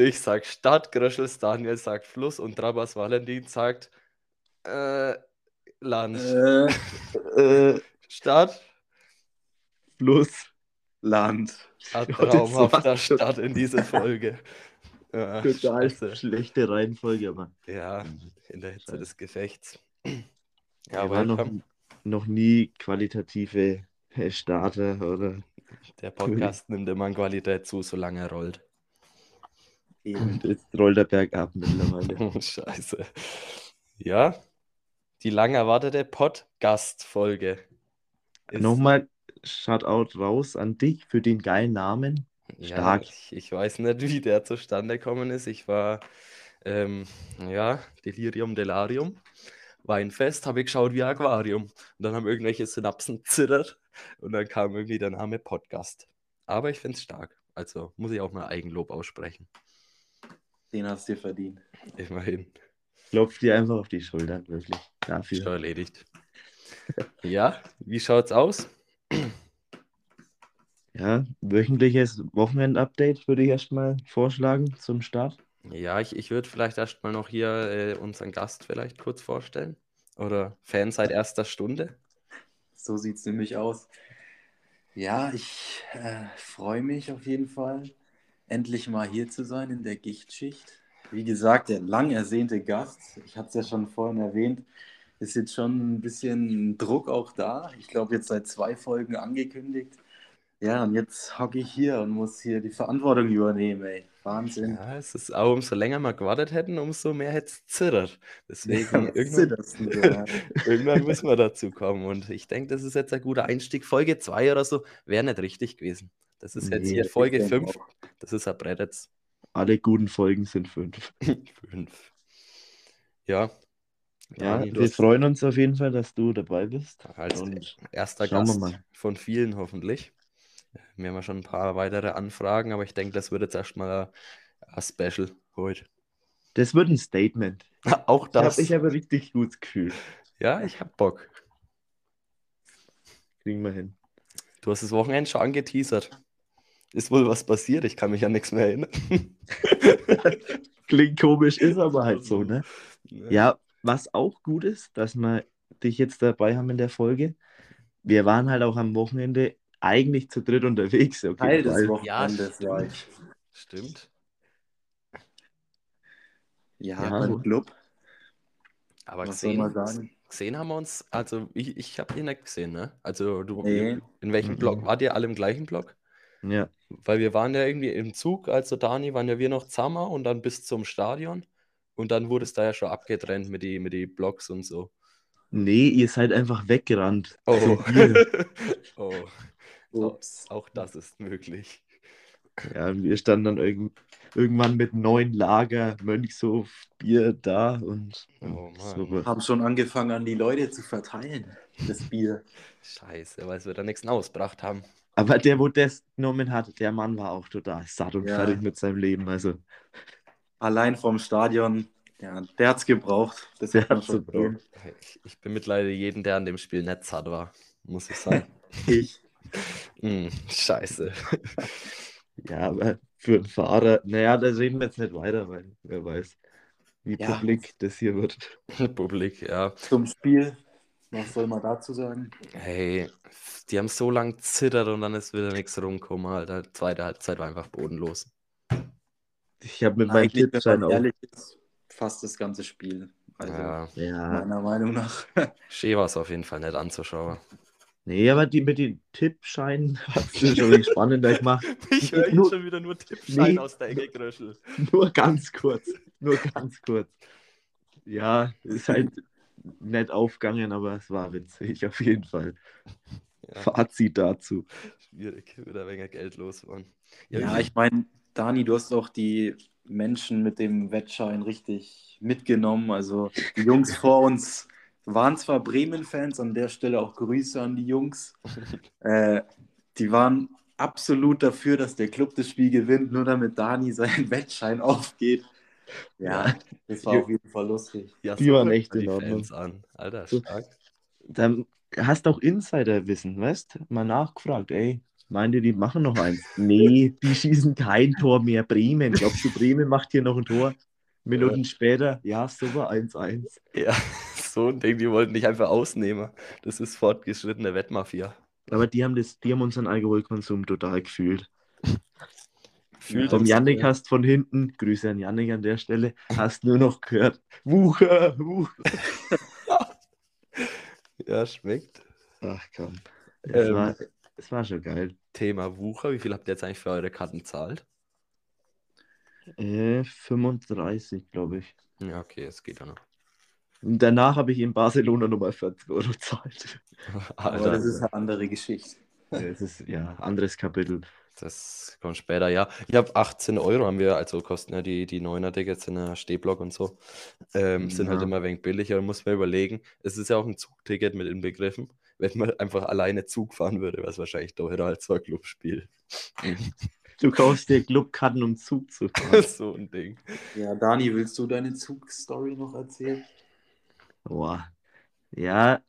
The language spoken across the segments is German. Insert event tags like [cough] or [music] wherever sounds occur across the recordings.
Ich sag Stadt, Gröschels Daniel sagt Fluss und Trabas Valentin sagt äh, Land. Äh, Äh, [laughs] Stadt, Fluss, Land. ein traumhafter. Start in diese Folge. [laughs] Ja, Total scheiße. schlechte Reihenfolge, aber Ja, in der Hitze des Gefechts. ja, war noch, noch nie qualitative Starter oder Der Podcast nimmt immer an Qualität zu, solange er rollt. Und jetzt rollt der Berg ab mittlerweile. [laughs] Scheiße. Ja, die lang erwartete Podcast-Folge. Nochmal Shoutout raus an dich für den geilen Namen. Ja, stark. ich, ich weiß nicht, wie der zustande gekommen ist. Ich war, ähm, ja, Delirium, Delarium. Weinfest, habe ich geschaut wie Aquarium. Und dann haben irgendwelche Synapsen zittert und dann kam irgendwie der Name Podcast. Aber ich finde es stark. Also muss ich auch mal Eigenlob aussprechen. Den hast du dir verdient. Immerhin. Klopf dir einfach auf die Schultern, wirklich. Dafür. schon erledigt. [laughs] Ja, wie schaut's aus? Ja, wöchentliches Wochenend-Update würde ich erstmal vorschlagen zum Start. Ja, ich, ich würde vielleicht erstmal noch hier äh, unseren Gast vielleicht kurz vorstellen. Oder Fan seit erster Stunde. So sieht es nämlich aus. Ja, ich äh, freue mich auf jeden Fall, endlich mal hier zu sein in der Gichtschicht. Wie gesagt, der lang ersehnte Gast, ich hatte es ja schon vorhin erwähnt, ist jetzt schon ein bisschen Druck auch da. Ich glaube, jetzt seit zwei Folgen angekündigt. Ja, und jetzt hocke ich hier und muss hier die Verantwortung übernehmen, ey. Wahnsinn. Ja, es ist auch, umso länger wir gewartet hätten, umso mehr hätte es zittert. Deswegen, was [laughs] irgendwann, ja? irgendwann müssen [laughs] wir dazu kommen. Und ich denke, das ist jetzt ein guter Einstieg. Folge 2 oder so wäre nicht richtig gewesen. Das ist jetzt Nee, hier ich Folge denke 5. auch. Das ist ein Brett jetzt. Alle guten Folgen sind fünf. [laughs] 5. Ja. Ja, du wir freuen uns auf jeden Fall, dass du dabei bist. als Und erster Gast von vielen hoffentlich. Wir haben ja schon ein paar weitere Anfragen, aber ich denke, das wird jetzt erstmal ein, Special heute. das wird ein Statement. [laughs] Auch Ich habe das. ich hab richtig gutes Gefühl. Ja, ich hab Bock. Kriegen wir hin. Du hast das Wochenende schon angeteasert. Ist wohl was passiert? Ich kann mich an nichts mehr erinnern. [laughs] Klingt komisch, ist aber halt so, ne? Ja, was auch gut ist, dass wir dich jetzt dabei haben in der Folge. Wir waren halt auch am Wochenende eigentlich zu dritt unterwegs. Okay, Teil des Wochenendes Ja, war stimmt. ich. Stimmt. Ja, Ja, beim so. Club. Aber Was soll man gesehen, sagen? gesehen haben wir uns, also ich, ich habe ihn nicht gesehen, ne? Also du, Nee. in welchem Mhm. Block? Wart ihr alle im gleichen Block? Ja, Weil wir waren ja irgendwie im Zug, also Dani, waren ja wir noch zusammen und dann bis zum Stadion. Und dann wurde es da ja schon abgetrennt mit die, mit die Blocks und so. nee, ihr seid einfach weggerannt. Oh. [laughs] Bier. oh. Ups. Auch das ist möglich. Ja, wir standen dann irgend, irgendwann mit neun Lager Mönchshof Bier da und Oh so. Haben schon angefangen, an die Leute zu verteilen, das Bier. Scheiße, weil wir da nichts ausgebracht haben. Aber der, wo das genommen hat, der Mann war auch total satt und Ja. fertig mit seinem Leben. Also, Allein vom Stadion, ja, der hat's gebraucht. Das Der hat's schon gebraucht. gesehen. Ich, ich bemitleide jeden, der an dem Spiel nicht satt war, muss ich sagen. [laughs] Ich. Hm, scheiße. ja, aber für einen Fahrer, naja, da reden wir jetzt nicht weiter, weil wer weiß, wie Ja. publik das hier wird. [laughs] Publik, ja. Zum Spiel, was soll man dazu sagen? Hey, die haben so lang zittert und dann ist wieder nichts rumgekommen, Alter. Zweite Halbzeit war einfach bodenlos. Ich habe mit wenn Tippschein man auch. ehrlich ist, fast das ganze Spiel. Also, Ja, Ja, meiner Meinung nach. [laughs] schön war es auf jeden Fall nicht anzuschauen. nee, aber die mit den Tippscheinen [laughs] hat es schon spannender gemacht. [laughs] Ich höre hier schon wieder nur Nee. aus der Ecke gröschel. Nur ganz kurz. Nur ganz kurz. Ja, ist halt nett aufgegangen, aber es war witzig, auf jeden Fall. [laughs] Ja, Fazit dazu. schwierig, wieder weniger Geld los waren. Ja, ich meine, Dani, du hast auch die Menschen mit dem Wettschein richtig mitgenommen. Also die Jungs vor [laughs] uns waren zwar Bremen-Fans, an der Stelle auch Grüße an die Jungs. [laughs] Äh, die waren absolut dafür, dass der Club das Spiel gewinnt, nur damit Dani seinen Wettschein aufgeht. Ja, das war auf jeden Fall lustig. Ja, Die so waren echt in die Ordnung. An. Alter, stark. Dann hast auch Insiderwissen, weißt? Mal nachgefragt, ey, Meint ihr, die machen noch eins? [laughs] Nee, die schießen kein Tor mehr. Bremen. Glaubst du, Bremen macht hier noch ein Tor? Minuten später, ja, super, 1-1. Ja, [laughs] so ein Ding, die wollten dich einfach ausnehmen. Das ist fortgeschrittene Wettmafia. Aber die haben, das, die haben unseren Alkoholkonsum total gefühlt. [laughs] Fühlt Vom Yannick hast von hinten, Grüße an Yannick an der Stelle, hast nur noch gehört, Wucher, Wucher. [laughs] Ja, schmeckt. Ach komm, es, Ähm. war, es war schon geil. Thema Wucher. Wie viel habt ihr jetzt eigentlich für eure Karten gezahlt? Äh, 35, glaube ich. Ja, okay, es geht ja noch. Und danach habe ich in Barcelona nochmal 40 Euro [laughs] gezahlt. [laughs] Aber das ist eine andere Geschichte. Es ist ja anderes Kapitel. Das kommt später, ja. Ich habe 18 Euro, haben wir, also kosten ja die, die 9er-Tickets in der Stehblock und so. Ähm, Sind halt Ja. immer ein wenig billiger. Da muss man überlegen. Es ist ja auch ein Zugticket mit inbegriffen. Wenn man einfach alleine Zug fahren würde, wäre es wahrscheinlich teurer als so ein Clubspiel. Du kaufst dir Clubkarten, um Zug zu fahren. [laughs] so ein Ding. Ja, Dani, willst du deine Zugstory noch erzählen? Boah. Ja,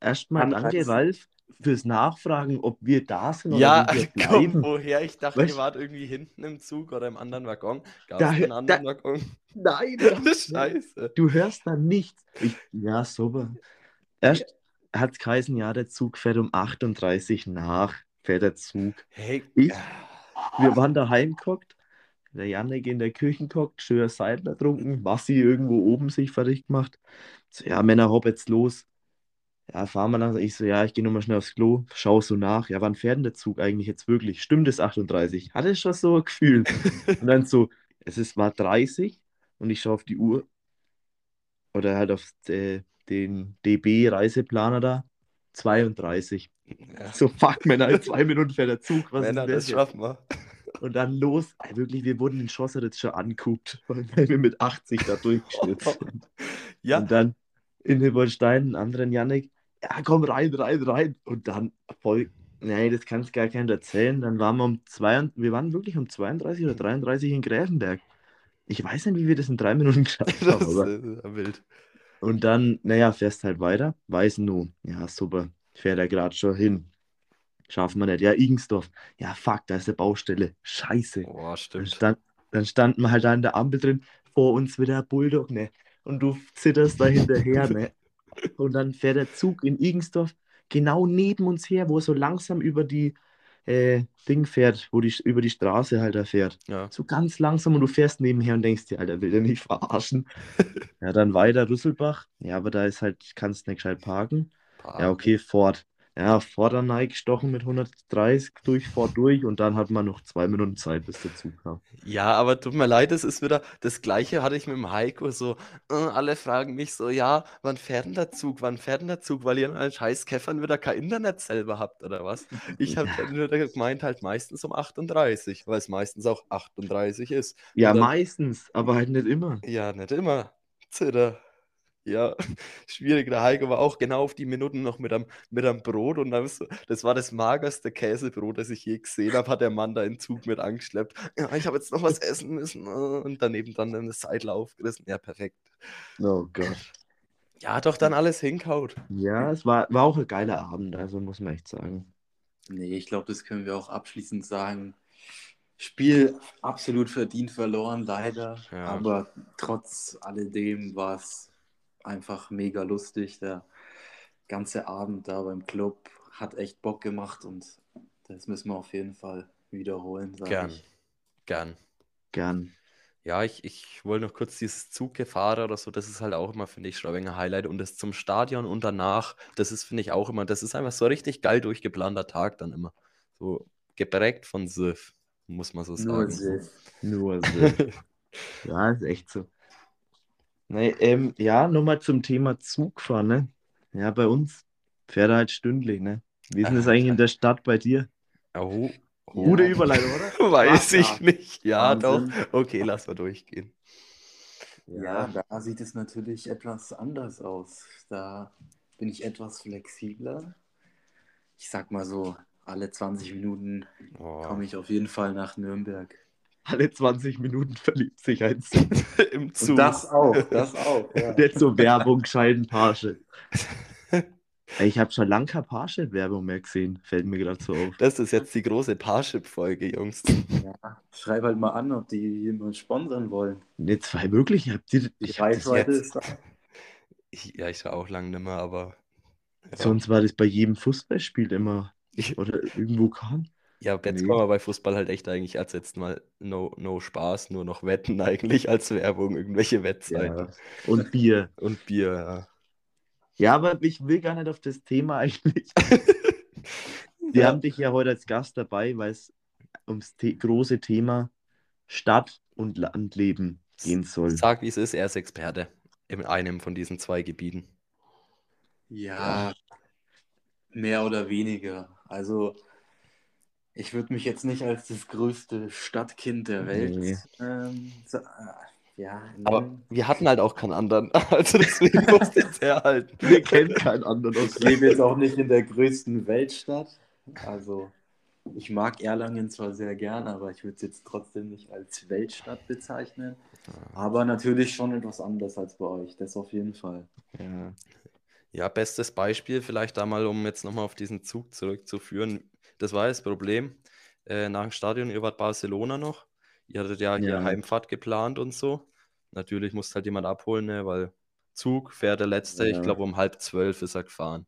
erstmal danke. Ralf, fürs Nachfragen, ob wir da sind oder Ja, wir [laughs] komm, bleiben. woher? Ich dachte, Weißt- ihr wart irgendwie hinten im Zug oder im anderen Waggon. Gab Da- es einen anderen Waggon? [laughs] Nein, [laughs] Scheiße. Du hörst dann nichts. Ich, ja, super. Erst hat es geheißen, ja, der Zug fährt um 38 nach, fährt der Zug. Hey, Ich- Wir waren daheim geguckt, der Janik in der Küche geguckt, schöner Seidler trunken, Massi irgendwo oben sich fertig gemacht. So, ja, Männer, hopp jetzt los. Ja, fahren wir langsam. Ich so, ja, ich gehe nochmal schnell aufs Klo, schau so nach. Ja, wann fährt denn der Zug eigentlich jetzt wirklich? Stimmt es 38? Hatte ich schon so ein Gefühl. [laughs] Und dann so, es ist, war 30 und ich schaue auf die Uhr oder halt auf äh, den DB-Reiseplaner da, 32. ja. So, fuck, Männer, in zwei Minuten fährt der Zug. Was Männer, das das schaffen wir. Und dann los, ey, wirklich, wir wurden in Schossert schon anguckt, [laughs] weil wir mit 80 da durchgeschnitzt [laughs] sind. Ja, Und dann in Hilberstein, einen anderen Yannick, ja, komm rein, rein, rein. Und dann voll, nee, das kannst gar keinem erzählen. Dann waren wir um zwei, wir waren wirklich um 32 oder 33 in Gräfenberg. Ich weiß nicht, wie wir das in drei Minuten [laughs] geschafft das haben. Aber. ist wild. Und dann, naja, fährst halt weiter. Weiß nur, ja, super, fährt er gerade schon hin. Schaffen wir nicht. Ja, Igensdorf. Ja, fuck, da ist eine Baustelle. Scheiße. Boah, Dann, stimmt. stand, dann standen wir halt da in der Ampel drin, vor uns wieder Bulldog, ne? Und du zitterst da hinterher, [laughs] ne? Und dann fährt der Zug in Igensdorf genau neben uns her, wo er so langsam über die äh, Ding fährt, wo die über die Straße halt da fährt. Ja. So ganz langsam und du fährst nebenher und denkst dir, Alter, will der mich verarschen? [laughs] ja, dann weiter Rüsselbach. Ja, aber da ist halt, kannst nicht gescheit parken. Ja, okay, Ford. Ja, Nike gestochen mit 130 durch, Ford durch und dann hat man noch zwei Minuten Zeit, bis der Zug kam. Ja, aber tut mir leid, es ist wieder das Gleiche hatte ich mit dem Heiko so. Äh, alle fragen mich so, ja, wann fährt denn der Zug? Wann fährt denn der Zug? Weil ihr an scheiß Käffern wieder kein Internet selber habt oder was? Ich habe dann nur gemeint, halt meistens um 38, weil es meistens auch 38 ist. Ja, dann- meistens, aber halt nicht immer. Ja, nicht immer. Zitter. Ja, [laughs] schwierig. Der Heiko war auch genau auf die Minuten noch mit einem, mit einem Brot und dann das war das magerste Käsebrot, das ich je gesehen habe, hat der Mann da in Zug mit angeschleppt. Ja, ich habe jetzt noch was [laughs] essen müssen und daneben dann eine Seidel aufgerissen. Ja, perfekt. Oh Gott. Ja, hat doch dann alles hinkaut. Ja, es war, war auch ein geiler Abend, also muss man echt sagen. Nee, ich glaube, das können wir auch abschließend sagen. Spiel absolut verdient verloren, leider. Ja. Aber trotz alledem war es einfach mega lustig. Der ganze Abend da beim Club hat echt Bock gemacht und das müssen wir auf jeden Fall wiederholen. Gern. ich. Gern. Gern. Ja, ich, ich wollte noch kurz dieses Zuggefahren oder so, das ist halt auch immer, finde ich, schon ein wenig ein Highlight. Und das zum Stadion und danach, das ist, finde ich, auch immer, das ist einfach so ein richtig geil durchgeplanter Tag dann immer. So geprägt von Sif, muss man so Nur sagen. Sif. Nur so. [laughs] ja, ist echt so. Nee, ähm, ja, nochmal zum Thema Zugfahren, ne? Ja, bei uns fährt er halt stündlich, ne? Wie ist denn das eigentlich in der Stadt bei dir? Oh, oh. Gute Überleitung, oder? [laughs] Weiß Ja, ich ja. nicht. Ja, Wahnsinn. doch. Okay, lass mal durchgehen. Ja, da sieht es natürlich etwas anders aus. Da bin ich etwas flexibler. Ich sag mal so, alle 20 Minuten Oh. komme ich auf jeden Fall nach Nürnberg. Alle 20 Minuten verliebt sich ein [laughs] Im Und Zug. das auch, das [laughs] auch. Ja. Nicht so Werbung, Scheidenpage. [laughs] Ey, Ich habe schon lange keine Parship-Werbung mehr gesehen. Fällt mir gerade so auf. Das ist jetzt die große Parship-Folge, Jungs. Ja, schreib halt mal an, ob die jemand sponsern wollen. Ne, zwei wirklich? Habt ihr, Die ich Reichweite jetzt, ist da. Ich, ja, ich war auch lange nicht mehr, aber. Ja, sonst war das bei jedem Fußballspiel immer. ich, Oder irgendwo kam. Ja jetzt Nee. kommen wir bei Fußball halt echt eigentlich als jetzt mal no, no Spaß, nur noch Wetten [laughs] eigentlich als Werbung, irgendwelche Wettseiten. Ja. Und Bier. [laughs] Und Bier, ja. Ja, aber ich will gar nicht auf das Thema [laughs] eigentlich. Wir Ja. haben dich ja heute als Gast dabei, weil es ums The große Thema Stadt- und Landleben gehen soll. Sag, wie es ist, er ist Experte in einem von diesen zwei Gebieten. Ja, mehr oder weniger. Also, ich würde mich jetzt nicht als das größte Stadtkind der Welt Nee. ähm, sa- äh, ja, Aber wir hatten halt auch keinen anderen. [laughs] Also deswegen [laughs] musste ich es herhalten. Wir kennen keinen anderen aus Ich lebe jetzt auch nicht in der größten Weltstadt. Also, ich mag Erlangen zwar sehr gern, aber ich würde es jetzt trotzdem nicht als Weltstadt bezeichnen. Aber natürlich schon etwas anders als bei euch, das auf jeden Fall. Ja. Ja, bestes Beispiel, vielleicht da mal, um jetzt nochmal auf diesen Zug zurückzuführen. Das war das Problem. Äh, nach dem Stadion, ihr wart Barcelona noch. Ihr hattet ja hier Ja. Heimfahrt geplant und so. Natürlich musste halt jemand abholen, ne, weil Zug fährt der letzte, ich Ja. glaube um halb zwölf ist er gefahren.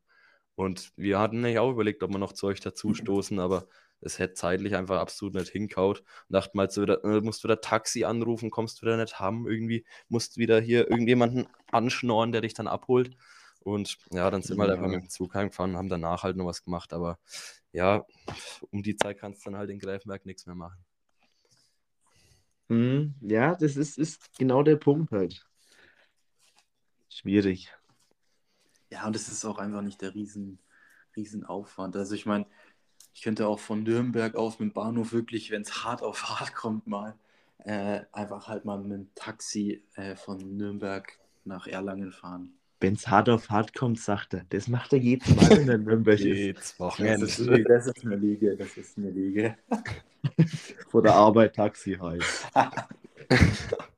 Und wir hatten nicht auch überlegt, ob wir noch zu euch dazustoßen, aber es hätte zeitlich einfach absolut nicht hinkaut. Und dachten mal, so wieder, äh, musst wieder Taxi anrufen, kommst wieder nicht haben, irgendwie musst wieder hier irgendjemanden anschnorren, der dich dann abholt. Und ja, dann sind wir halt einfach mit dem Zug heimgefahren, haben danach halt noch was gemacht, aber ja, um die Zeit kannst du dann halt in Greifenberg nichts mehr machen. Hm, ja, das ist, ist genau der Punkt halt. Schwierig. Ja, und es ist auch einfach nicht der riesen, riesen Aufwand. Also ich meine, ich könnte auch von Nürnberg aus mit dem Bahnhof wirklich, wenn es hart auf hart [laughs] kommt, mal äh, einfach halt mal mit dem Taxi äh, von Nürnberg nach Erlangen fahren. Wenn es hart auf hart kommt, sagt er. Das macht er jedes Mal, wenn er in Nürnberg ist. Jedes Das Wochenende. ist, das ist eine Liege, das ist eine Liege. [laughs] Vor der Arbeit Taxi halt. [laughs]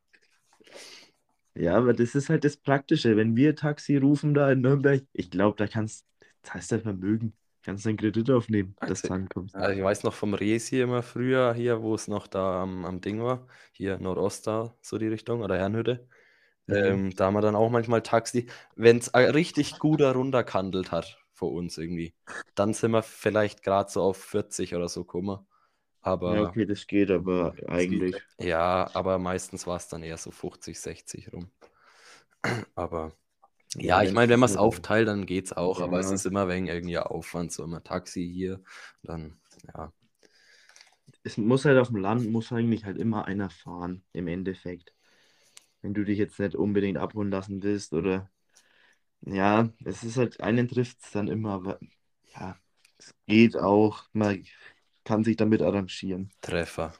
Ja, aber das ist halt das Praktische. Wenn wir Taxi rufen da in Nürnberg, ich glaube, da kannst, das heißt ja Vermögen, kannst du einen Kredit aufnehmen, dass Also- du ankommst. Also ich weiß noch vom Resi immer früher hier, wo es noch da am, am Ding war, hier Nordost da, so die Richtung, oder Herrenhütte. Mhm. Ähm, da haben wir dann auch manchmal Taxi, wenn es richtig gut herunterkandelt hat vor uns irgendwie, dann sind wir vielleicht gerade so auf 40 oder so gekommen. Aber Ja, okay, das geht, aber eigentlich. ja, aber meistens war es dann eher so 50, 60 rum. [clears throat] Aber ja, ich das meine, wenn man es aufteilt, dann geht's auch, aber es Ja. ist immer wegen irgendwie Aufwand, so immer Taxi hier, dann ja. Es muss halt auf dem Land, muss eigentlich halt immer einer fahren, im Endeffekt. Wenn du dich jetzt nicht unbedingt abholen lassen willst oder. Ja, es ist halt, einen trifft es dann immer, aber ja, es geht auch. Man kann sich damit arrangieren. Treffer.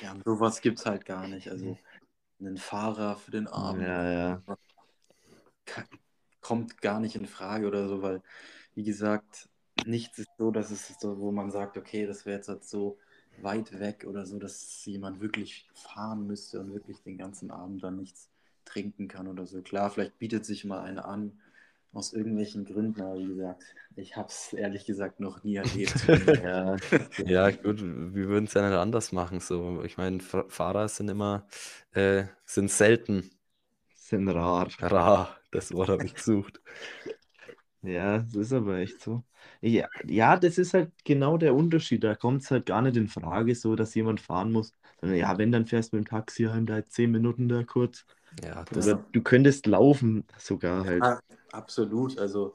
Ja, und sowas gibt es halt gar nicht. Also einen Fahrer für den Abend Ja, ja. kommt gar nicht in Frage oder so, weil, wie gesagt, nichts ist so, dass es so, wo man sagt, okay, das wäre jetzt halt so weit weg oder so, dass jemand wirklich fahren müsste und wirklich den ganzen Abend dann nichts trinken kann oder so. Klar, vielleicht bietet sich mal eine an, aus irgendwelchen Gründen, aber wie gesagt, ich habe es ehrlich gesagt noch nie erlebt. [laughs] Ja, Ja, gut, wir würden es ja nicht anders machen. So, ich meine, Fa- Fahrer sind immer, äh, sind selten sind rar. rar. Das Wort habe ich gesucht. Ja, das ist aber echt so. Ja, ja, das ist halt genau der Unterschied. Da kommt es halt gar nicht in Frage, so dass jemand fahren muss. Sondern ja, wenn, dann fährst du mit dem Taxi heim, da halt zehn Minuten da kurz. Ja, das, Oder du könntest laufen sogar halt. Ah, absolut, also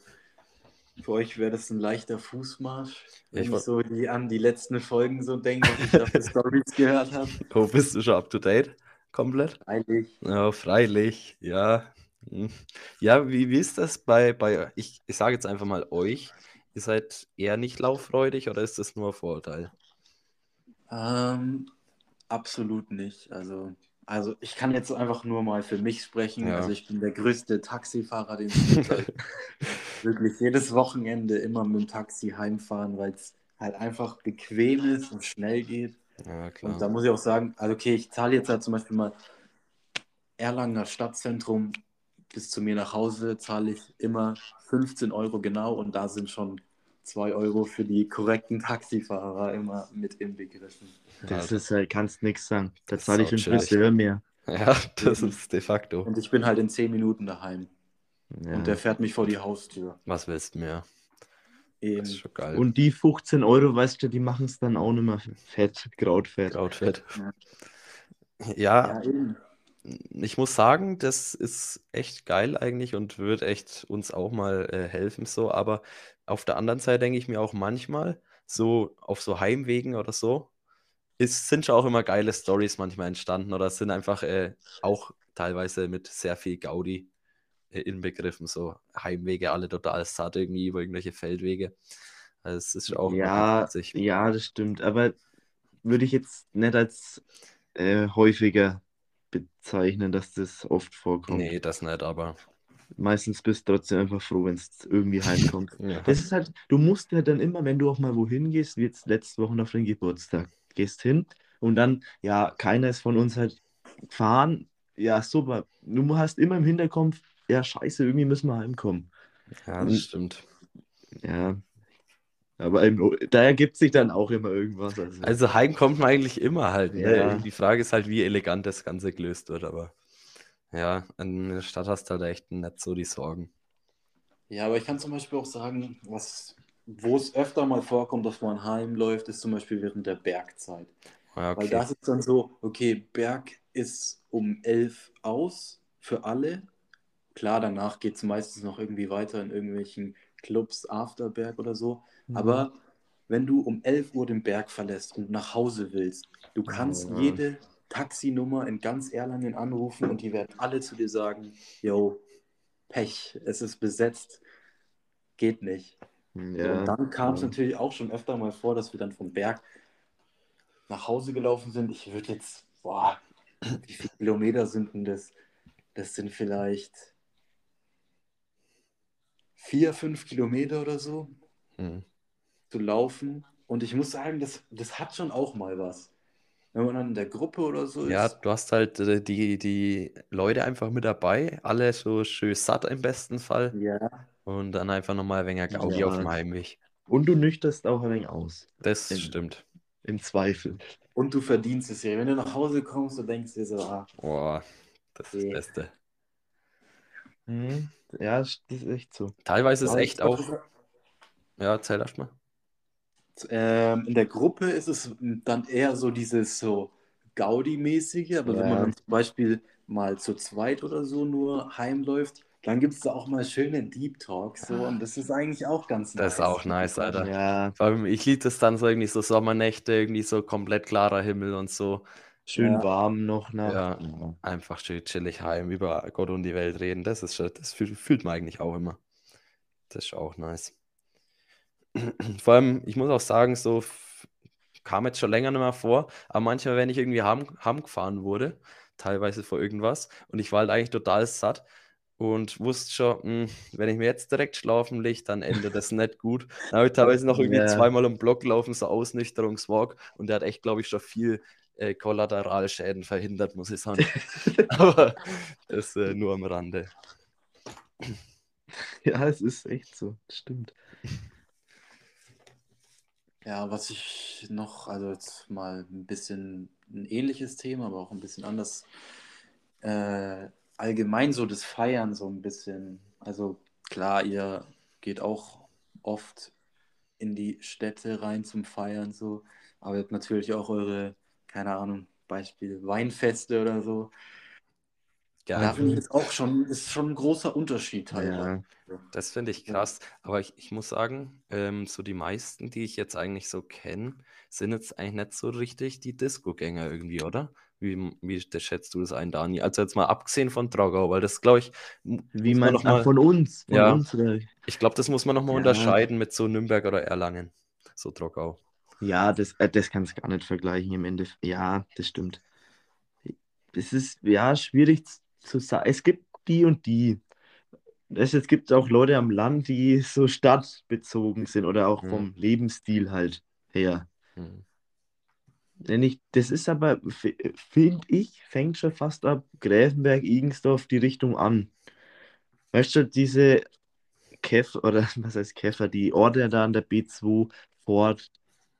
für euch wäre das ein leichter Fußmarsch, wenn Ich ich, so die, an die letzten Folgen so denke, was ich da für Stories gehört habe. [laughs] oh, bist du schon up to date? Komplett? Eigentlich. Ja, freilich, ja. Hm. Ja, wie, wie ist das bei, bei ich, ich sage jetzt einfach mal euch, ihr seid eher nicht lauffreudig oder ist das nur ein Vorurteil? Ähm, absolut nicht. Also, also ich kann jetzt einfach nur mal für mich sprechen. Ja. Also ich bin der größte Taxifahrer, den gibt. Also [laughs] wirklich jedes Wochenende immer mit dem Taxi heimfahren, weil es halt einfach bequem ist und schnell geht. Ja, Und klar. da muss ich auch sagen, also okay, ich zahle jetzt halt zum Beispiel mal Erlanger Stadtzentrum bis zu mir nach Hause zahle ich immer 15 Euro genau und da sind schon 2 Euro für die korrekten Taxifahrer immer mit inbegriffen. Das Ja, ist halt, kannst nix sagen. Da zahle ich sauchillig. Friseur mehr. Ja, das ist de facto. Und ich bin halt in 10 Minuten daheim. Ja. Und der fährt mich vor die Haustür. Was willst du mehr? Das Eben. ist schon geil. Und die 15 Euro, weißt du, die machen es dann auch nicht mehr fett, Krautfett. Outfit. Ja. Ja, Ja, eben. Ich muss sagen, das ist echt geil eigentlich und wird echt uns auch mal äh, helfen so. Aber auf der anderen Seite denke ich mir auch manchmal, so auf so Heimwegen oder so, ist, sind schon auch immer geile Stories manchmal entstanden oder sind einfach äh, auch teilweise mit sehr viel Gaudi äh, inbegriffen, so Heimwege, alle total satt irgendwie über irgendwelche Feldwege. Also es ist auch Ja, ja, das stimmt. Aber würde ich jetzt nicht als äh, häufiger bezeichnen, dass das oft vorkommt. Nee, das nicht, aber Meistens bist du trotzdem einfach froh, wenn es irgendwie heimkommt. [laughs] ja. Das ist halt, du musst ja dann immer, wenn du auch mal wohin gehst, wie jetzt letzte Woche auf den Geburtstag, gehst hin und dann, ja, keiner ist von uns halt gefahren. Ja, super. Du hast immer im Hinterkopf, ja, scheiße, irgendwie müssen wir heimkommen. Ja, das stimmt. Ja. Aber im, da ergibt sich dann auch immer irgendwas. Also, Also heim kommt man eigentlich immer halt. Ne? Ja. Die Frage ist halt, wie elegant das Ganze gelöst wird, aber ja, in der Stadt hast du halt echt nicht so die Sorgen. Ja, aber ich kann zum Beispiel auch sagen, was, wo es öfter mal vorkommt, dass man heimläuft, ist zum Beispiel während der Bergzeit. Ja, Weil okay. das ist dann so, okay, Berg ist um 11 aus für alle. Klar, danach geht es meistens noch irgendwie weiter in irgendwelchen Clubs, Afterberg oder so. Mhm. Aber wenn du um 11 Uhr den Berg verlässt und nach Hause willst, du kannst ja. jede Taxinummer in ganz Erlangen anrufen und die werden alle zu dir sagen, yo, Pech, es ist besetzt, geht nicht. So, ja, und dann kam es ja. natürlich auch schon öfter mal vor, dass wir dann vom Berg nach Hause gelaufen sind. Ich würde jetzt, boah, wie viele Kilometer sind denn das? Das sind vielleicht vier, fünf Kilometer oder so Hm. zu laufen. Und ich muss sagen, das, das hat schon auch mal was. Wenn man dann in der Gruppe oder so Ja, ist. du hast halt äh, die, die Leute einfach mit dabei, alle so schön satt im besten Fall Ja, und dann einfach nochmal ein wenig Gaudi Ja. auf dem Heimweg. Und du nüchterst auch ein wenig aus. Das Im- stimmt. Im Zweifel. und du verdienst es ja. Wenn du nach Hause kommst, du denkst dir so, ah, Boah, das ist das. Beste. Mhm. Ja, das ist echt so. Teilweise ist echt auch, ja, erzähl erst mal. Ähm, in der Gruppe ist es dann eher so dieses so Gaudi-mäßige, aber wenn Ja. man dann zum Beispiel mal zu zweit oder so nur heimläuft, dann gibt es da auch mal schöne Deep Talks so und das ist eigentlich auch ganz Das ist nice. auch nice, Alter. Ja, Vor allem, ich liebe das dann so irgendwie so Sommernächte, irgendwie so komplett klarer Himmel und so. Schön Ja. warm noch nach. Ja. Einfach schön chillig heim, über Gott und die Welt reden. Das ist schon, das fühlt, fühlt man eigentlich auch immer. Das ist auch nice. [clears throat] Vor allem, ich muss auch sagen, so f- kam jetzt schon länger nicht mehr vor, aber manchmal, wenn ich irgendwie heim, heimgefahren wurde, teilweise vor irgendwas, und ich war halt eigentlich total satt und wusste schon, hm, wenn ich mir jetzt direkt schlafen lege, dann endet das nicht gut. Dann habe ich teilweise noch irgendwie Ja. zweimal im Block gelaufen, so Ausnüchterungswalk, und der hat echt, glaube ich, schon viel äh, Kollateralschäden verhindert, muss ich sagen. [laughs] [laughs] Aber das äh, nur am Rande. Ja, es ist echt so. Stimmt. Ja, was ich noch, also jetzt mal ein bisschen ein ähnliches Thema, aber auch ein bisschen anders. Äh, allgemein so das Feiern so ein bisschen. Also klar, ihr geht auch oft in die Städte rein zum Feiern so, aber ihr habt natürlich auch eure, keine Ahnung, Beispiel Weinfeste oder so. Ja, Da finde ich jetzt auch schon, ist schon ein großer Unterschied Ja. teilweise. Das finde ich krass. Aber ich, ich muss sagen, ähm, so die meisten, die ich jetzt eigentlich so kenne, sind jetzt eigentlich nicht so richtig die Disco-Gänger irgendwie, oder? Wie, wie das schätzt du das ein, Dani? Also jetzt mal abgesehen von Drogau, weil das glaube ich, Wie man man noch mal, von uns. Von Ja. uns ich glaube, das muss man nochmal Ja. unterscheiden mit so Nürnberg oder Erlangen. So Drogau. Ja, das, äh, das kannst du gar nicht vergleichen im Endeffekt. Ja, das stimmt. Es ist ja schwierig zu sagen. Es gibt die und die. Es, es gibt auch Leute am Land, die so stadtbezogen sind oder auch Mhm. vom Lebensstil halt her. Hm. Wenn ich, das ist aber, finde ich, fängt schon fast ab Gräfenberg, Igensdorf die Richtung an. Weißt du, diese Käfer, oder [laughs] was heißt Käfer, die Orte da an der B2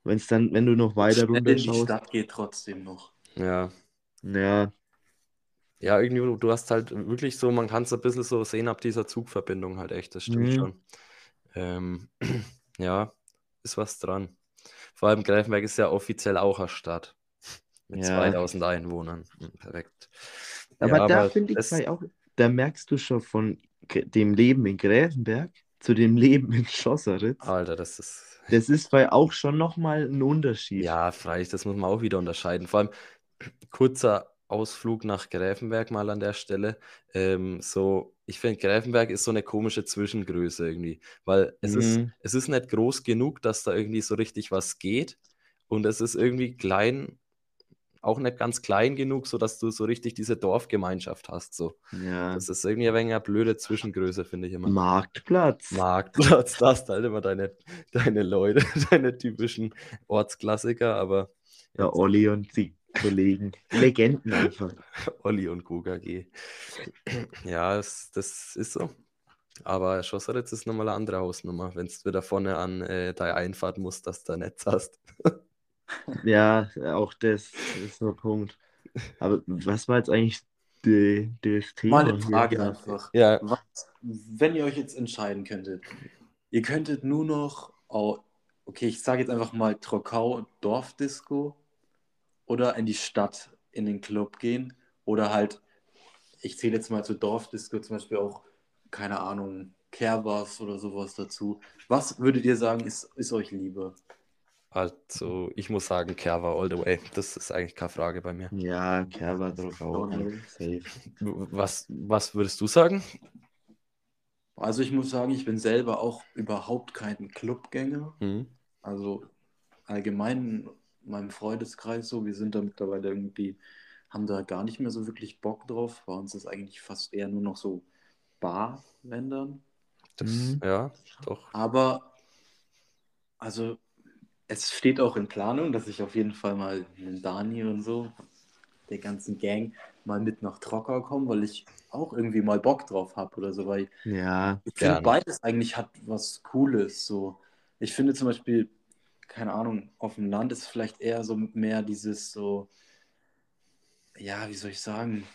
fort, wenn's dann, wenn du noch weiter Schnell in die Stadt geht trotzdem noch. Ja. ja, Ja, irgendwie, du- hast halt wirklich so, man kann es ein bisschen so sehen ab dieser Zugverbindung halt echt, das stimmt Mhm. schon. Ähm, [clears throat] ja, ist was dran. Vor allem Greifenberg ist ja offiziell auch eine Stadt mit Ja. 2000 Einwohnern. Hm, Perfekt. aber Ja, da finde ich das- auch, da merkst du schon von dem Leben in Gräfenberg zu dem Leben in Schosseritz. Alter, das ist. Das ist bei auch schon nochmal ein Unterschied. Ja, freilich, das muss man auch wieder unterscheiden. Vor allem kurzer Ausflug nach Gräfenberg mal an der Stelle. Ähm, so, ich finde, Gräfenberg ist so eine komische Zwischengröße irgendwie, weil es ist, Mhm. es ist nicht groß genug, dass da irgendwie so richtig was geht und es ist irgendwie klein, auch nicht ganz klein genug, sodass du so richtig diese Dorfgemeinschaft hast. So. Ja. Das ist irgendwie ein wenig eine blöde Zwischengröße, finde ich immer. Marktplatz. Marktplatz, [laughs] da hast du halt immer deine, deine Leute, [laughs] deine typischen Ortsklassiker, aber Ja, Olli und die Kollegen. Legenden einfach. [laughs] Olli und KKG. Ja, das, das ist so. Aber Schosseritz ist nochmal eine andere Hausnummer, wenn du wieder vorne an äh, deine Einfahrt musst, dass du ein Netz hast. Ja, auch das ist so ein Punkt. Aber was war jetzt eigentlich die, das Thema? Mal eine hier? Frage einfach. Ja, Was, wenn ihr euch jetzt entscheiden könntet, ihr könntet nur noch, au- okay, ich sage jetzt einfach mal Trokau Dorfdisco oder in die Stadt in den Club gehen oder halt, ich zähle jetzt mal zur Dorfdisco zum Beispiel auch, keine Ahnung, Kerbers oder sowas dazu. Was würdet ihr sagen, ist, ist euch lieber? Also ich muss sagen, Kerwa all the way. Das ist eigentlich keine Frage bei mir. Ja, Kerber drauf auch. Safe. Was, was würdest du sagen? Also ich muss sagen, ich bin selber auch überhaupt kein Clubgänger. Hm? Also allgemein in meinem Freundeskreis so, wir sind da mittlerweile irgendwie, haben da gar nicht mehr so wirklich Bock drauf. Bei uns ist eigentlich fast eher nur noch so Bar-Ländern. Das, Mhm. Ja, doch. Aber also es steht auch in Planung, dass ich auf jeden Fall mal mit Dani und so, der ganzen Gang, mal mit nach Trockau komme, weil ich auch irgendwie mal Bock drauf habe oder so, weil Ja, ich finde, beides eigentlich hat was Cooles. So. Ich finde zum Beispiel, keine Ahnung, auf dem Land ist vielleicht eher so mehr dieses so, ja, wie soll ich sagen?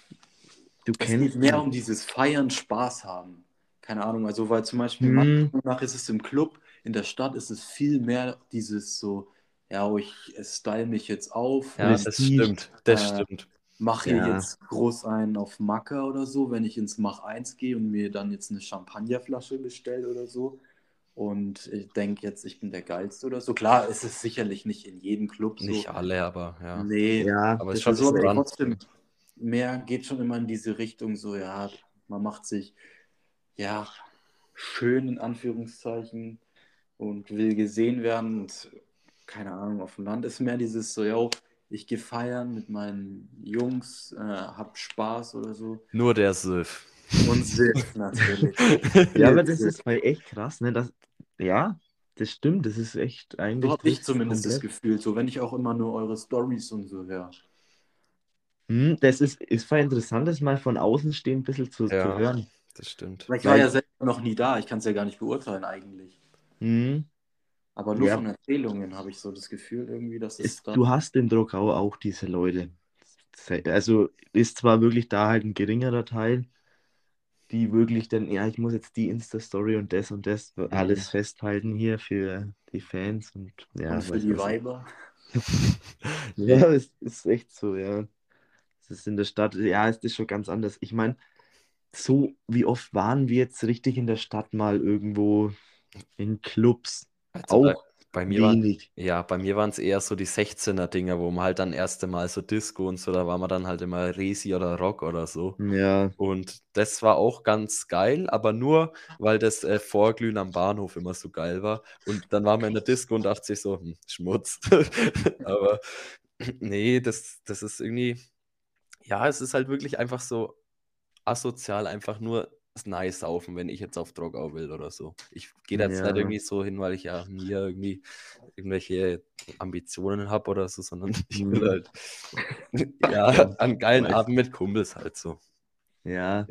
du Es geht kennst mehr um dieses Feiern, Spaß haben. Keine Ahnung, also weil zum Beispiel Meinung nach ist es im Club, in der Stadt ist es viel mehr dieses so, ja, oh, ich style mich jetzt auf, Ja, das Prestige. stimmt. Das Äh, stimmt. mache hier Ja. jetzt groß einen auf Macker oder so, wenn ich ins Mach 1 gehe und mir dann jetzt eine Champagnerflasche bestelle oder so. Und ich denke jetzt, ich bin der Geilste oder so. Klar, es ist sicherlich nicht in jedem Club so. Nicht alle, aber ja. Nee, Ja, Aber es ist schon so, aber dran. trotzdem mehr geht schon immer in diese Richtung, so ja, man macht sich ja schön in Anführungszeichen und will gesehen werden und keine Ahnung, auf dem Land ist mehr dieses so, ja, ich gehe feiern mit meinen Jungs, äh, hab Spaß oder so. Nur der Sif. Und Sif natürlich. [laughs] ja, aber das ist bei echt krass, ne? Das, ja, das stimmt, das ist echt eigentlich. So habe ich zumindest das komplett. Gefühl, so wenn ich auch immer nur eure Stories und so höre. Hm, das ist, ist voll interessant, das mal von außen stehen ein bisschen zu, Ja. zu hören. Das stimmt. Weil ich war ja selber noch nie da, ich kann es ja gar nicht beurteilen eigentlich. Hm. Aber nur Ja. von Erzählungen habe ich so das Gefühl irgendwie, dass es Es, da. du hast in Drogau auch diese Leute. Also ist zwar wirklich da halt ein geringerer Teil, die wirklich dann, ja, ich muss jetzt die Insta-Story und das und das alles festhalten hier für die Fans und ja, und für die. Weiber. [laughs] Ja, es ist echt so, ja. Es ist in der Stadt, ja, es ist schon ganz anders. Ich meine, so wie oft waren wir jetzt richtig in der Stadt mal irgendwo in Clubs? Also bei, Auch bei mir war, wenig. ja, bei mir waren es eher so die 16er-Dinger, wo man halt dann erste Mal so Disco und so, da war man dann halt immer Resi oder Rock oder so. Ja, Und das war auch ganz geil, aber nur, weil das äh, Vorglühen am Bahnhof immer so geil war. Und dann waren wir in der Disco und dachte sich so, hm, Schmutz. [laughs] aber [clears throat] nee, das, das ist irgendwie, ja, es ist halt wirklich einfach so asozial, einfach nur nice saufen, wenn ich jetzt auf Drogau will oder so. Ich gehe da jetzt Ja. nicht irgendwie so hin, weil ich ja mir irgendwie irgendwelche Ambitionen habe oder so, sondern [laughs] ich will Mhm. halt [laughs] ja, einen geilen Weiß. Abend mit Kumpels halt so. ja.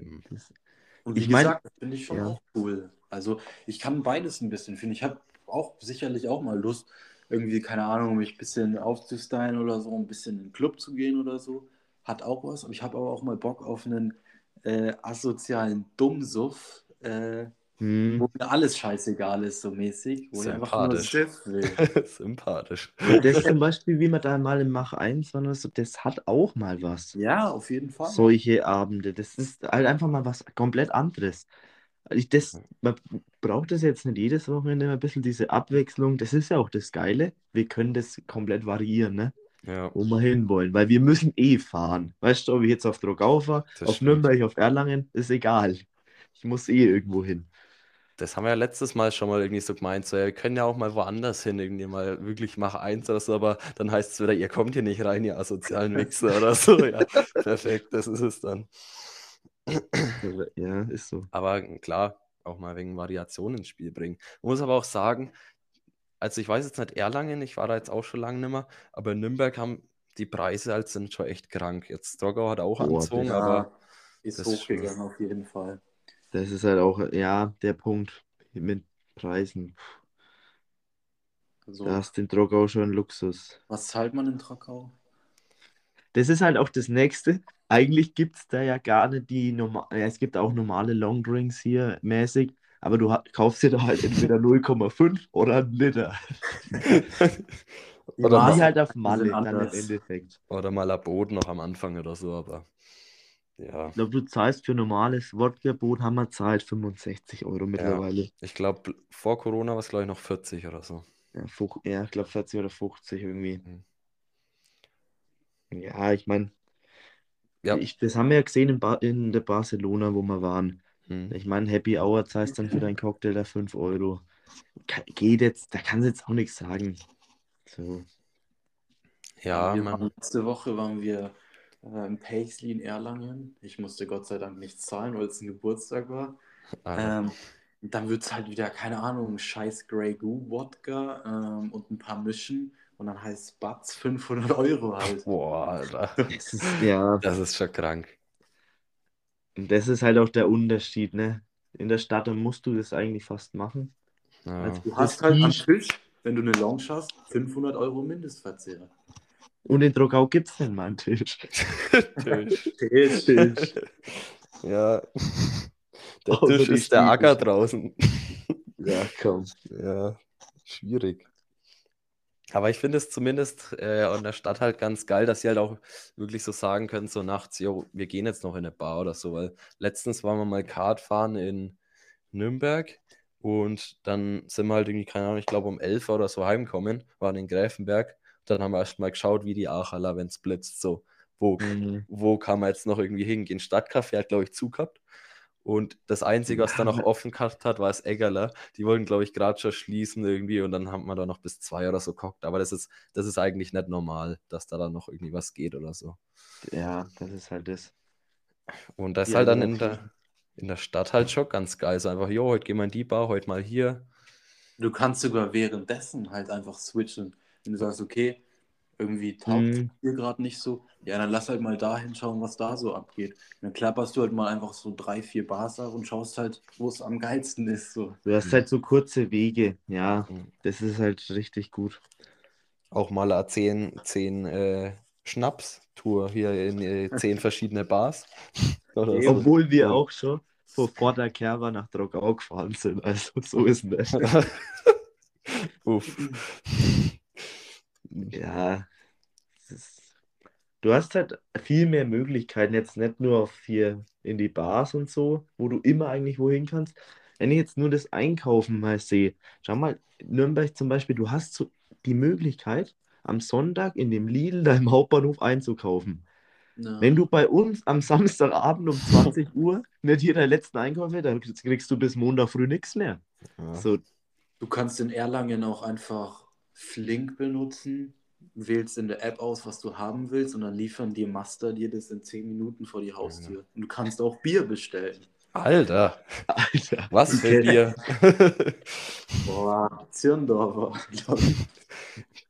Und wie Ich mein- gesagt, das finde ich schon Ja. auch cool. Also ich kann beides ein bisschen finden. Ich habe auch sicherlich auch mal Lust, irgendwie, keine Ahnung, mich ein bisschen aufzustylen oder so, ein bisschen in den Club zu gehen oder so. Hat auch was. Und ich habe aber auch mal Bock auf einen äh, asozialen Dummsuff, äh, Hm. wo mir alles scheißegal ist, so mäßig. Wo ich einfach nur Sympathisch. Schiff will. [laughs] Sympathisch. Das zum Beispiel, wie man da mal im Mach 1 war, so, das hat auch mal was. Ja, auf jeden Fall. Solche Abende. Das ist halt einfach mal was komplett anderes. Ich, das, man braucht das jetzt nicht jedes Wochenende ein bisschen diese Abwechslung. Das ist ja auch das Geile. Wir können das komplett variieren, ne? Ja, wo wir hinwollen, weil wir müssen eh fahren. Weißt du, ob ich jetzt auf Drogau fahre, auf stimmt. Nürnberg, auf Erlangen, ist egal. Ich muss eh irgendwo hin. das haben wir ja letztes Mal schon mal irgendwie so gemeint, so, ja, wir können ja auch mal woanders hin, irgendwie mal wirklich mach eins oder so, aber dann heißt es wieder, ihr kommt hier nicht rein, ihr asozialen Wichser oder so. Ja, [laughs] perfekt, das ist es dann. Ja, ist so. Aber klar, auch mal wegen Variation ins Spiel bringen. Man muss aber auch sagen, also ich weiß jetzt nicht Erlangen, ich war da jetzt auch schon lange nicht mehr, aber in Nürnberg haben die Preise halt sind schon echt krank. Jetzt Drogau hat auch Boah, angezogen, ja, aber ist ist schon- hochgegangen auf jeden Fall. Das ist halt auch, ja, der Punkt mit Preisen. Also, Da ist den Drogau schon ein Luxus. was zahlt man in Trakau? Das ist halt auch das Nächste. Eigentlich gibt es da ja gar nicht die normal, ja, es gibt auch normale Longdrinks hier mäßig, aber du kaufst dir da halt entweder 0,5 oder einen Liter. [laughs] Oder Wie Maße halt auf Malle dann im. Endeffekt. oder mal Boot noch am Anfang oder so, aber ja. Ich glaube, du zahlst für normales Wodka-Boot, haben wir zahlt 65 Euro mittlerweile. Ich glaube, vor Corona war es, glaube ich, noch 40 oder so. Ja, ja, ich glaube 40 oder 50 irgendwie. Mhm. Ja, ich meine, Ja. das haben wir ja gesehen in, ba in der Barcelona, wo wir waren. Hm. Ich meine, Happy Hour zahlst dann für deinen Cocktail da 5 Euro. Ka- Geht jetzt, da kannst du jetzt auch nichts sagen. So. Ja, waren, letzte Woche waren wir äh, im Paisley in Erlangen. Ich musste Gott sei Dank nichts zahlen, weil es ein Geburtstag war. ah, Ähm, dann wird es halt wieder, keine Ahnung, scheiß Grey Goo Wodka ähm, und ein paar Mischen. Und dann heißt Batz 500 Euro halt. boah, Alter. Das ist, ja, Das ist schon krank. Und das ist halt auch der Unterschied, ne? In der Stadt, musst du das eigentlich fast machen. Ja. Also- Du hast halt am Tisch, wenn du eine Lounge hast, 500 Euro Mindestverzehr. Und in Drogau gibt es denn mal einen Tisch. Tisch. Tisch. Ja. Der Außer Tisch ist der. Acker draußen. Ja, komm. Ja, schwierig. Aber ich finde es zumindest äh, in der Stadt halt ganz geil, dass sie halt auch wirklich so sagen können, so nachts, jo, wir gehen jetzt noch in eine Bar oder so, weil letztens waren wir mal Kart fahren in Nürnberg und dann sind wir halt irgendwie, keine Ahnung, ich glaube um 11 oder so heimgekommen, waren in Gräfenberg. Dann haben wir erst mal geschaut, wie die Aacherler, wenn es blitzt, so, wo, Mhm. wo kann man jetzt noch irgendwie hingehen? Stadtcafé hat, glaube ich, zu gehabt. Und das Einzige, was da noch offen gehabt hat, war das Eggerler. Die wollten, glaube ich, gerade schon schließen irgendwie und dann haben wir da noch bis zwei oder so gekocht. Aber das ist, das ist eigentlich nicht normal, dass da dann noch irgendwie was geht oder so. Ja, das ist halt das. Und das ist halt dann in der, in der Stadt halt schon ganz geil. So einfach, jo, heute gehen wir in die Bar, heute mal hier. Du kannst sogar währenddessen halt einfach switchen. Wenn du sagst, okay, irgendwie taugt Mhm. hier gerade nicht so, ja, dann lass halt mal da hinschauen, was da so abgeht. Dann klapperst du halt mal einfach so drei, vier Bars ab und schaust halt, wo es am geilsten ist. So. Du hast halt so kurze Wege. Ja, Mhm. das ist halt richtig gut. Auch mal eine 10, 10 äh, Schnaps-Tour hier in äh, 10 verschiedene Bars. [laughs] Oder so. Obwohl wir auch schon vor der Kerber nach Drogau gefahren sind. Also so ist es. [laughs] Uff. [laughs] Ja, ist, du hast halt viel mehr Möglichkeiten, jetzt nicht nur auf hier in die Bars und so, wo du immer eigentlich wohin kannst. Wenn ich jetzt nur das Einkaufen mal sehe, schau mal, Nürnberg zum Beispiel, du hast so die Möglichkeit, am Sonntag in dem Lidl da im Hauptbahnhof einzukaufen. Ja. Wenn du bei uns am Samstagabend um 20 [laughs] Uhr nicht hier deinen letzten Einkauf hast, dann kriegst du bis Montag früh nichts mehr. Ja. So, Du kannst in Erlangen auch einfach Flink benutzen, wählst in der App aus, was du haben willst und dann liefern die Master dir das in 10 Minuten vor die Haustür. Und du kannst auch Bier bestellen. Alter, Alter. was für Bier. [laughs] Boah, Zirndorfer.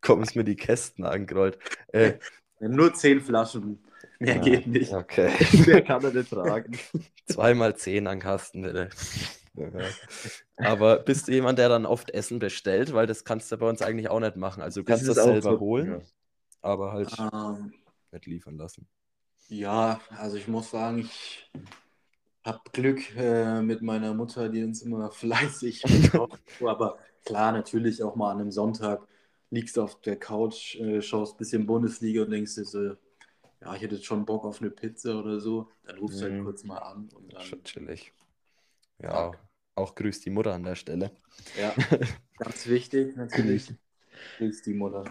Kommen es mir die Kästen angerollt. Äh, Nur 10 Flaschen. Mehr Ja, geht nicht. Okay. Wer kann er nicht tragen? [laughs] Zweimal zehn an Kasten, bitte. Aber bist du jemand, der dann oft Essen bestellt? Weil das kannst du bei uns eigentlich auch nicht machen. Also du Das kannst das, auch selber so, holen, ja. aber halt Ähm, nicht liefern lassen. ja, also ich muss sagen, ich habe Glück äh, mit meiner Mutter, die uns immer [laughs] fleißig kocht. Aber klar, natürlich auch mal an einem Sonntag liegst du auf der Couch, äh, schaust ein bisschen Bundesliga und denkst dir so, ja, ich hätte jetzt schon Bock auf eine Pizza oder so. Dann rufst du halt Mhm. kurz mal an und dann, Schon chillig. Ja, auch grüßt die Mutter an der Stelle. ja, [laughs] ganz wichtig natürlich. Grüß die Mutter.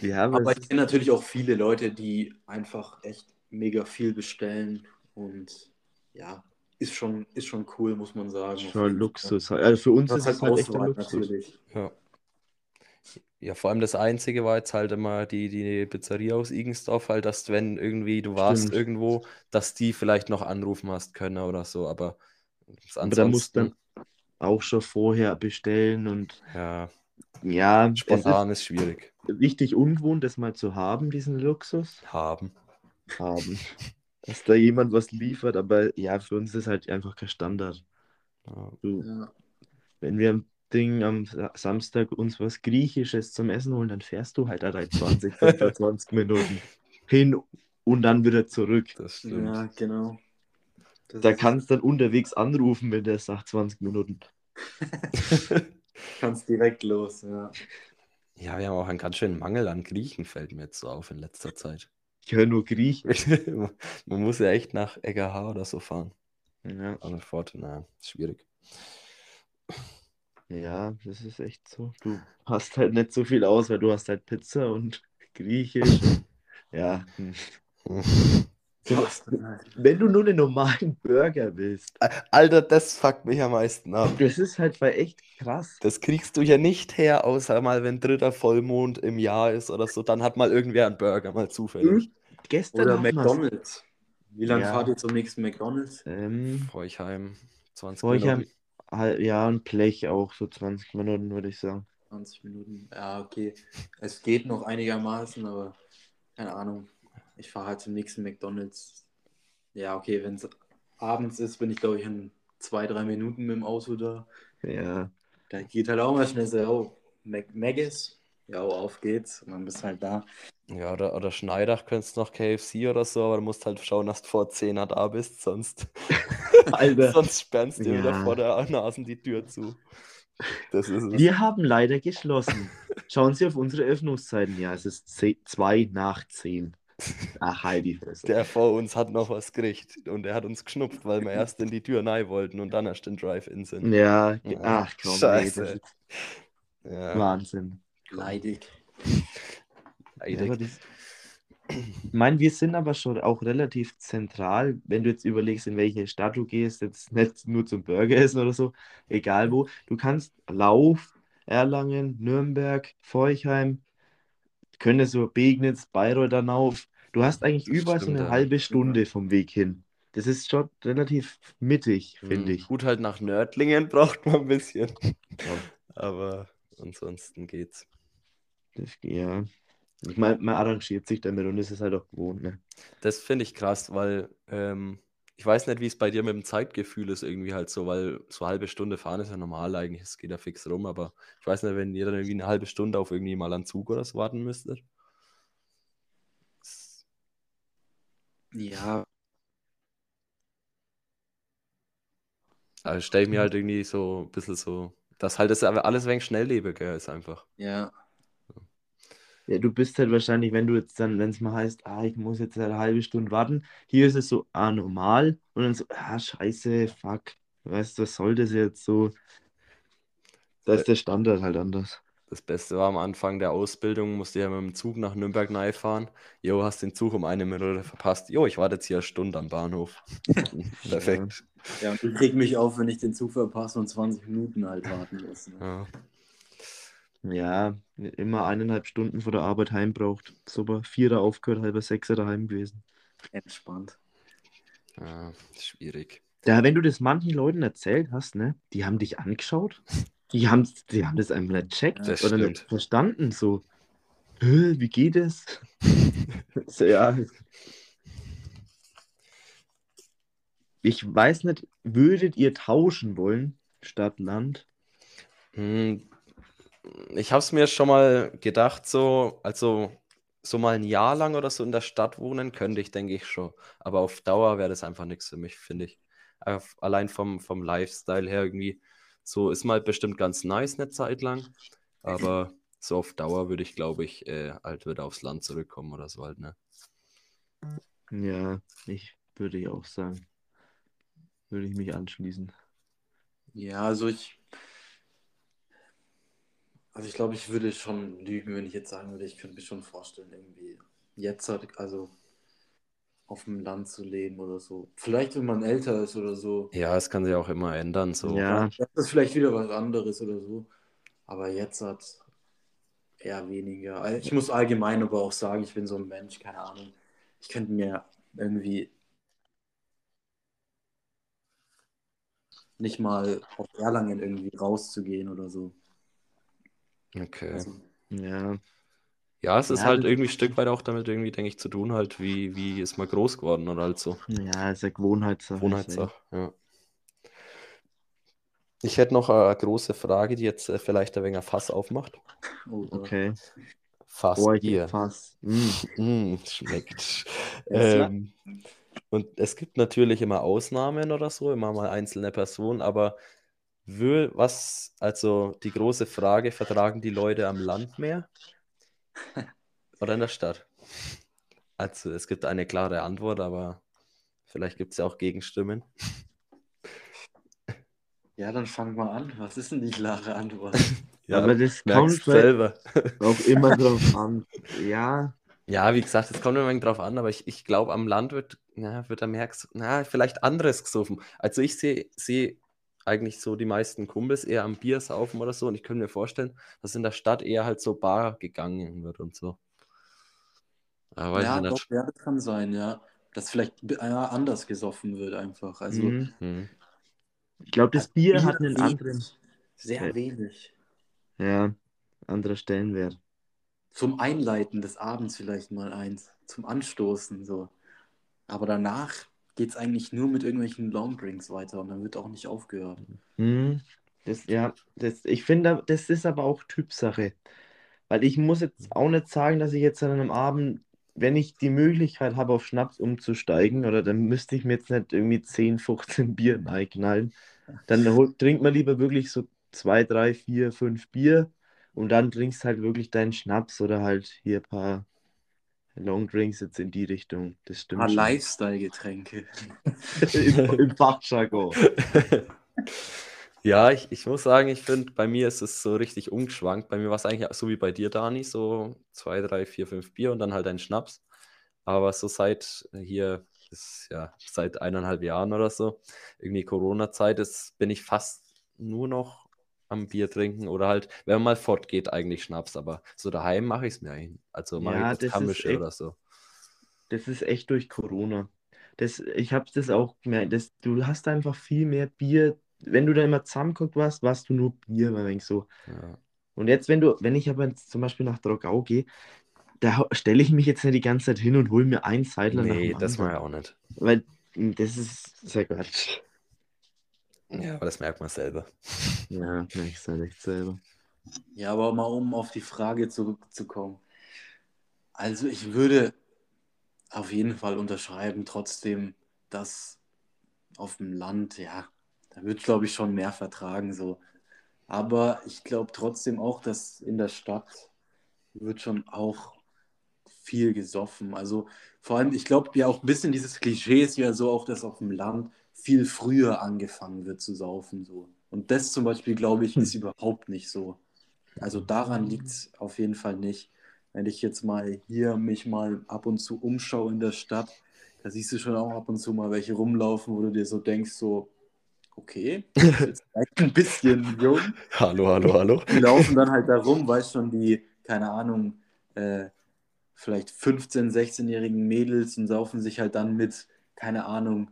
Ja, aber, Aber es ich kenne natürlich auch viele Leute, die einfach echt mega viel bestellen und ja, ist schon, ist schon cool, muss man sagen. schon Luxus. Also für uns Das ist es halt halt echt ein Auswahl Luxus. natürlich. Ja. Ja, vor allem das Einzige war jetzt halt immer die, die Pizzeria aus Igensdorf, halt, dass wenn irgendwie du warst Stimmt. irgendwo, dass die vielleicht noch anrufen hast können oder so, aber Aber da musst dann auch schon vorher bestellen und ja, ja, spontan ist schwierig. ist richtig ungewohnt, das mal zu haben, diesen Luxus Haben. haben. [laughs] Dass da jemand was liefert, aber ja, für uns ist halt einfach kein Standard. Ja. Du, Ja. wenn wir Ding am Sa- Samstag uns was Griechisches zum Essen holen, dann fährst du halt da 20, 25 [laughs] Minuten hin und dann wieder zurück. Das stimmt. ja, genau. Das Da kannst du dann unterwegs anrufen, wenn der sagt 20 Minuten. [laughs] kannst direkt los. Ja. Ja, wir haben auch einen ganz schönen Mangel an Griechen, fällt mir jetzt so auf in letzter Zeit. Ich höre nur Griechisch. [laughs] Man muss ja echt nach Eggerha oder so fahren. Ja. Aber Fortuna, schwierig. Ja, das ist echt so. Du hast halt nicht so viel aus, weil du hast halt Pizza und [laughs] Griechisch. [laughs] ja. hm. [laughs] So, wenn du nur einen normalen Burger willst, Alter, das fuckt mich am meisten ab. das ist halt voll echt krass. Das kriegst du ja nicht her, außer mal, wenn dritter Vollmond im Jahr ist oder so, dann hat mal irgendwer einen Burger, mal zufällig. Gestern Oder. McDonalds. Wie lange Ja. fahrt ihr zum nächsten McDonalds? Ähm, Forchheim, 20 Forchheim, Minuten. halt, ja, und Blech auch so 20 Minuten, würde ich sagen. 20 Minuten. Ja, okay. Es geht noch einigermaßen, aber keine Ahnung. Ich fahre halt zum nächsten McDonalds. Ja, okay, wenn es abends ist, bin ich, glaube ich, in zwei, drei Minuten mit dem Auto da. Ja, Da geht halt auch mal schnell so, oh, Mac Maggis. Ja, oh, auf geht's. Und dann bist du halt da. Ja, oder, oder Schneidach könntest noch KFC oder so, aber du musst halt schauen, dass du vor 10 da bist, sonst, [laughs] [laughs] Alter. sonst sperrst du dir wieder Ja. vor der Nase die Tür zu. Das ist es. Wir haben leider geschlossen. Schauen Sie auf unsere Öffnungszeiten. Ja, es ist 2 nach 10. Ach, Fresse. Der vor uns hat noch was gekriegt und er hat uns geschnupft, weil wir erst in die Tür rein wollten und dann erst in Drive-In sind. Ja, Ja, ach komm, scheiße. ist Ja, Wahnsinn. Leidig. Ja, leidig. das, ich meine, wir sind aber schon auch relativ zentral, wenn du jetzt überlegst, in welche Stadt du gehst, jetzt nicht nur zum Burger essen oder so, egal wo. Du kannst Lauf, Erlangen, Nürnberg, Forchheim, können so Begnitz, Bayreuth dann auf. Du hast eigentlich überall so eine ja. halbe Stunde vom Weg hin. Das ist schon relativ mittig, finde Hm, ich. Gut, halt nach Nördlingen [laughs] braucht man ein bisschen. Ja. Aber ansonsten geht's. Das, ja. Ich meine, man arrangiert sich damit und ist es halt auch gewohnt, ne? Das finde ich krass, weil ähm, ich weiß nicht, wie es bei dir mit dem Zeitgefühl ist, irgendwie halt so, weil so eine halbe Stunde fahren ist ja normal eigentlich, es geht ja fix rum, aber ich weiß nicht, wenn ihr dann irgendwie eine halbe Stunde auf irgendwie mal einen Zug oder so warten müsstet. Ja, Also stelle ich mir halt irgendwie so ein bisschen so, dass halt das aber alles wegen schnelllebiger ist einfach. ja. Ja, du bist halt wahrscheinlich, wenn du jetzt dann, wenn es mal heißt, ah, ich muss jetzt eine halbe Stunde warten, hier ist es so, ah, normal und dann so, ah, scheiße, fuck, weißt du, was soll das jetzt so? Da ist der Standard halt anders. Das Beste war am Anfang der Ausbildung, musste ja mit dem Zug nach Nürnberg nahe fahren. Jo, hast den Zug um eine Minute verpasst. Jo, ich warte jetzt hier eine Stunde am Bahnhof. [laughs] Perfekt. Ja, und ich reg mich auf, wenn ich den Zug verpasse und 20 Minuten halt warten muss. Ne? Ja. Ja, immer eineinhalb Stunden vor der Arbeit heim braucht. Super, vierer aufgehört, halber sechser daheim gewesen. Entspannt. Ja, schwierig. Ja, wenn du das manchen Leuten erzählt hast, ne, die haben dich angeschaut, [laughs] die haben, die haben das einfach nicht checkt Das oder nicht verstanden, so. Wie geht es? [laughs] so, ja. Ich weiß nicht, würdet ihr tauschen wollen, Stadt, Land? Hm, ich habe es mir schon mal gedacht, so, also so mal ein Jahr lang oder so in der Stadt wohnen könnte ich, denke ich schon. Aber auf Dauer wäre das einfach nichts für mich, finde ich. Auf- Allein vom, vom Lifestyle her irgendwie. So ist mal bestimmt ganz nice eine Zeit lang. Aber so auf Dauer würde ich, glaube ich, äh, halt wieder aufs Land zurückkommen oder so halt, ne? Ja, ich würde ich auch sagen. Würde ich mich anschließen. Ja, also ich, also ich glaube, ich würde schon lügen, wenn ich jetzt sagen würde, ich könnte mir schon vorstellen, irgendwie jetzt halt, also auf dem Land zu leben oder so. Vielleicht, wenn man älter ist oder so. Ja, es kann sich auch immer ändern, so. Ja, Das ist vielleicht wieder was anderes oder so. Aber jetzt hat eher weniger. Also Ich muss allgemein aber auch sagen, ich bin so ein Mensch, keine Ahnung. Ich könnte mir irgendwie nicht mal auf Erlangen irgendwie rauszugehen oder so. Okay. Also, ja. Ja, es ist Ja, halt irgendwie ein Stück weit auch damit irgendwie, denke ich, zu tun, halt, wie, wie ist man groß geworden oder halt so. Ja, ist ja Gewohnheitssache. Gewohnheitssache, ja. Ich hätte noch eine große Frage, die jetzt äh, vielleicht ein wenig ein Fass aufmacht. oh, Gott. Okay. Fass Boah, ich Bier. Fass. Mm. [laughs] Mm, schmeckt. [laughs] Ähm, und es gibt natürlich immer Ausnahmen oder so, immer mal einzelne Personen, aber will, was, also die große Frage, vertragen die Leute am Land mehr oder in der Stadt? Also es gibt eine klare Antwort, aber vielleicht gibt es ja auch Gegenstimmen. Ja, dann fang mal an. Was ist denn die klare Antwort? [laughs] Ja, Aber das merkst kommt selber. auch immer drauf an. Ja, Ja, wie gesagt, es kommt immer drauf an, aber ich, ich glaube, am Land wird, ja, wird er mehr, ges- na, vielleicht anderes gesoffen. Also ich sehe sehe eigentlich so die meisten Kumpels eher am Bier saufen oder so und ich könnte mir vorstellen, dass in der Stadt eher halt so Bar gegangen wird und so. Aber ja, doch, ja, das kann sein, ja. Dass vielleicht b- ja, anders gesoffen wird einfach. Also mhm. Hm. ich glaube, das Bier Bier hat einen wenig. anderen, sehr Ja. wenig. ja, anderer Stellenwert. Zum Einleiten des Abends vielleicht mal eins. Zum Anstoßen so. Aber danach geht es eigentlich nur mit irgendwelchen Longdrinks weiter und dann wird auch nicht aufgehört. Hm, das, ja, das, ich finde, das ist aber auch Typsache. Weil ich muss jetzt auch nicht sagen, dass ich jetzt an einem Abend, wenn ich die Möglichkeit habe, auf Schnaps umzusteigen, oder dann müsste ich mir jetzt nicht irgendwie 10, 15 Bier reinknallen. Dann trinkt man lieber wirklich so zwei, drei, vier, fünf Bier und dann trinkst halt wirklich deinen Schnaps oder halt hier ein paar Longdrinks jetzt in die Richtung. Das stimmt schon. Lifestyle-Getränke. [laughs] Im, Im Fachjargon. Ja, ich, ich muss sagen, ich finde, bei mir ist es so richtig umgeschwankt. Bei mir war es eigentlich so wie bei dir, Dani, so zwei, drei, vier, fünf Bier und dann halt ein Schnaps. Aber so seit hier, ist ja seit eineinhalb Jahren oder so, irgendwie Corona-Zeit ist, bin ich fast nur noch am Bier trinken oder halt, wenn man mal fortgeht, eigentlich Schnaps. Aber so daheim mache ich es mir eigentlich. Also mache Ja, ich das das ist Kammische echt- oder so. Das ist echt durch Corona. Das, ich habe das auch gemerkt. Das, du hast einfach viel mehr Bier. Wenn du da immer zusammengeguckt warst, warst du nur Bier, war ich so. Ja. Und jetzt, wenn du, wenn ich aber zum Beispiel nach Drogau gehe, da stelle ich mich jetzt nicht die ganze Zeit hin und hole mir einen Seidler nach Nee, dem das mache ich anderen. auch nicht. Weil mh, das ist sehr Quatsch. Ja, aber das merkt man selber. [laughs] Ja, merkst du nicht selber. Ja, aber mal um auf die Frage zurückzukommen. Also ich würde auf jeden Fall unterschreiben, trotzdem, dass auf dem Land, ja, da wird, glaube ich, schon mehr vertragen so. Aber ich glaube trotzdem auch, dass in der Stadt wird schon auch viel gesoffen. Also vor allem, ich glaube ja auch ein bisschen dieses Klischee ist ja so auch, dass auf dem Land viel früher angefangen wird zu saufen so. Und das zum Beispiel, glaube ich, ist überhaupt nicht so. Also daran liegt es auf jeden Fall nicht. Wenn ich jetzt mal hier mich mal ab und zu umschaue in der Stadt, da siehst du schon auch ab und zu mal welche rumlaufen, wo du dir so denkst, so, okay, [laughs] jetzt ein bisschen jung. Hallo, hallo, hallo. Die laufen dann halt da rum, weißt schon, die, keine Ahnung, äh, vielleicht 15-, 16-jährigen Mädels und saufen sich halt dann mit, keine Ahnung,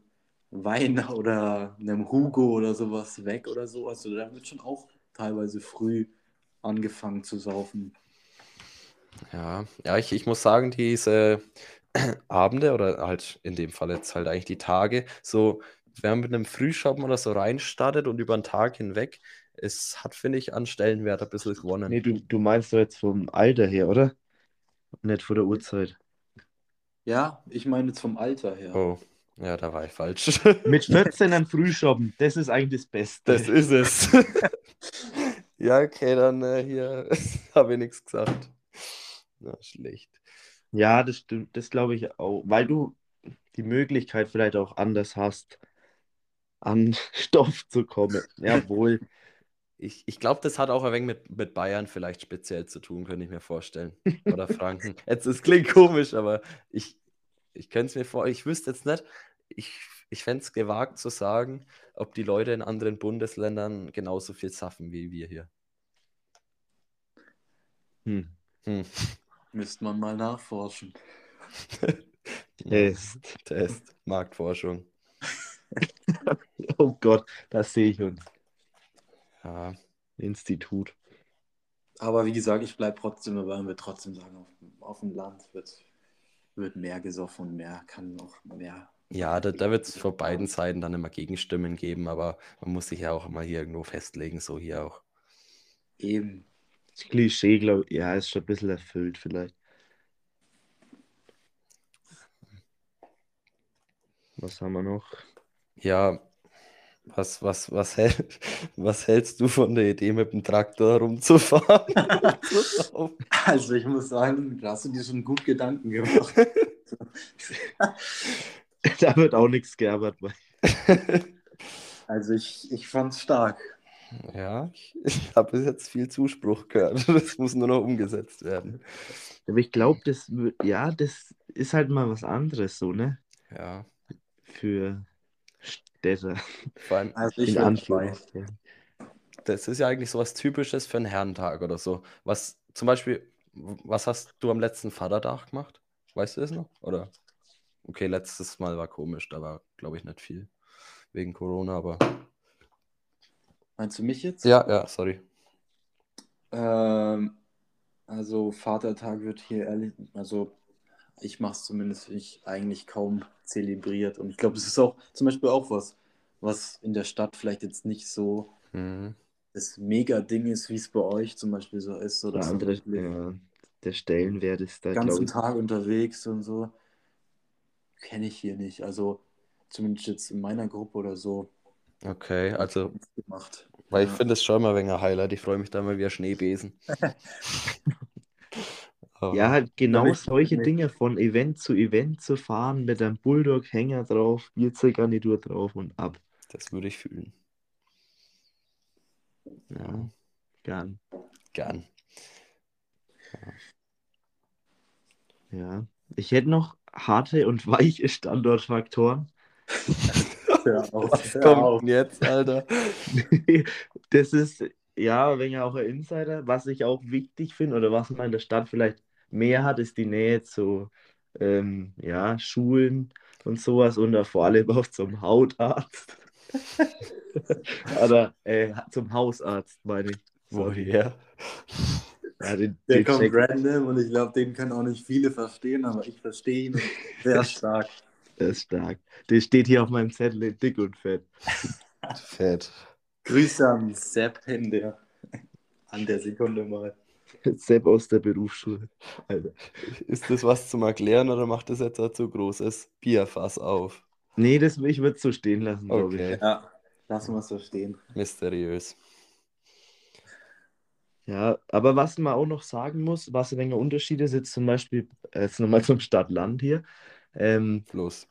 Wein [laughs] oder einem Hugo oder sowas weg oder so. Also da wird schon auch teilweise früh angefangen zu saufen. Ja, ja, ich, ich muss sagen, diese [clears throat] Abende oder halt in dem Fall jetzt halt eigentlich die Tage, so, wenn man mit einem Frühschoppen oder so reinstartet und über den Tag hinweg, es hat, finde ich, an Stellenwert ein bisschen gewonnen. Nee, du, du meinst doch jetzt vom Alter her, oder? Nicht von der Uhrzeit. Ja, ich meine jetzt vom Alter her. Oh, ja, da war ich falsch. Mit [laughs] 14 am Frühschoppen, das ist eigentlich das Beste. Das ist es. [laughs] Ja, okay, dann äh, hier [laughs] habe ich nichts gesagt. Na, schlecht. Ja, das stimmt, das glaube ich auch, weil du die Möglichkeit vielleicht auch anders hast, an Stoff zu kommen. Jawohl. Ich, ich glaube, das hat auch ein wenig mit, mit Bayern vielleicht speziell zu tun, könnte ich mir vorstellen. Oder Franken. Jetzt, es klingt komisch, aber ich, ich könnte es mir vor, ich wüsste jetzt nicht, ich, ich fände es gewagt zu sagen, ob die Leute in anderen Bundesländern genauso viel saffen wie wir hier. Hm. Hm. Müsste man mal nachforschen. [laughs] Test. Test, Marktforschung. [laughs] Oh Gott, das sehe ich uns. Ja, Institut. Aber wie gesagt, ich bleibe trotzdem dabei und würde trotzdem sagen, auf, auf dem Land wird, wird mehr gesoffen und mehr kann noch mehr. ja da, da wird es vor beiden Seiten dann immer Gegenstimmen geben, aber man muss sich ja auch immer hier irgendwo festlegen, so hier auch. Eben. Das Klischee, glaube ich, ja, ist schon ein bisschen erfüllt vielleicht. Was haben wir noch? Ja, was, was, was, hält, [laughs] was hältst du von der Idee, mit dem Traktor rumzufahren? [laughs] Also ich muss sagen, da hast du dir schon gut Gedanken gemacht. [laughs] Da wird auch nichts gearbeitet. Also ich, ich fand's stark. ja, ich, ich habe bis jetzt viel Zuspruch gehört. Das muss nur noch umgesetzt werden. Aber ich glaube, das, ja, das ist halt mal was anderes so, ne? Ja, Für Städte. vor allem, Also ich In. Anführungszeichen. das ist ja eigentlich so was Typisches für einen Herrentag oder so. Was zum Beispiel, was hast du am letzten Vatertag gemacht? Weißt du das noch? Oder? Okay, letztes Mal war komisch, da war, glaube ich, nicht viel wegen Corona, aber. Meinst du mich jetzt? Ja, ja, sorry. Ähm, also Vatertag wird hier ehrlich, also ich mache es zumindest ich eigentlich kaum zelebriert und ich glaube, es ist auch zum Beispiel auch was, was in der Stadt vielleicht jetzt nicht so Mhm. das Mega-Ding ist, wie es bei euch zum Beispiel so ist, so Der dass andere, ja, der Stellenwert ist da, den ganzen ich. Tag unterwegs und so kenne ich hier nicht. Also zumindest jetzt in meiner Gruppe oder so Okay, also, weil ich Ja. finde es schon mal ein wenig ein Highlight. Ich freue mich da mal wie ein Schneebesen. [laughs] Ja, halt genau solche mit- Dinge von Event zu Event zu fahren, mit einem Bulldog-Hänger drauf, Bierzeuggarnitur drauf und ab. Das würde ich fühlen. Ja, gern. Gern. Ja. Ich hätte noch harte und weiche Standortfaktoren. [laughs] Hör auf, Was kommt auf. jetzt, Alter? [laughs] Das ist ja ein wenig auch ein Insider. Was ich auch wichtig finde oder was man in der Stadt vielleicht mehr hat, ist die Nähe zu ähm, ja, Schulen und sowas und da vor allem auch zum Hautarzt. [laughs] oder äh, zum Hausarzt, meine ich. Woher? Ja, den, Der den kommt check- random und ich glaube, den können auch nicht viele verstehen, aber ich verstehe ihn sehr [laughs] stark. Der ist stark. Der steht hier auf meinem Zettel in dick und fett. Fett. Grüße an Sepp der, an der Sekunde mal. Sepp aus der Berufsschule. Alter. Ist das was zum Erklären oder macht das jetzt ein zu großes Bierfass auf? Nee, das, ich würde es so stehen lassen, glaube Okay, Ja, lassen wir es so stehen. mysteriös. ich. Ja, aber was man auch noch sagen muss, was ein wenig Unterschied ist, jetzt zum Beispiel, äh, jetzt nochmal zum Stadt-Land hier. Ähm, Los.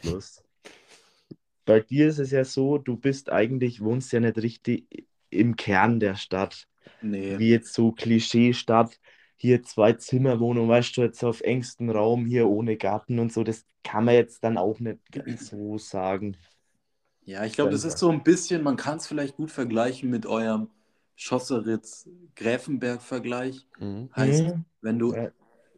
Plus. Bei dir ist es ja so, du bist eigentlich, wohnst ja nicht richtig im Kern der Stadt. Nee. Wie jetzt so Klischee-Stadt, hier zwei Zimmerwohnung, weißt du, jetzt auf engstem Raum, hier ohne Garten und so, das kann man jetzt dann auch nicht ganz so sagen. Ja, ich glaube, das ist so ein bisschen, man kann es vielleicht gut vergleichen mit eurem Schosseritz-Gräfenberg-Vergleich. Mhm. Heißt, Mhm. wenn du Ja.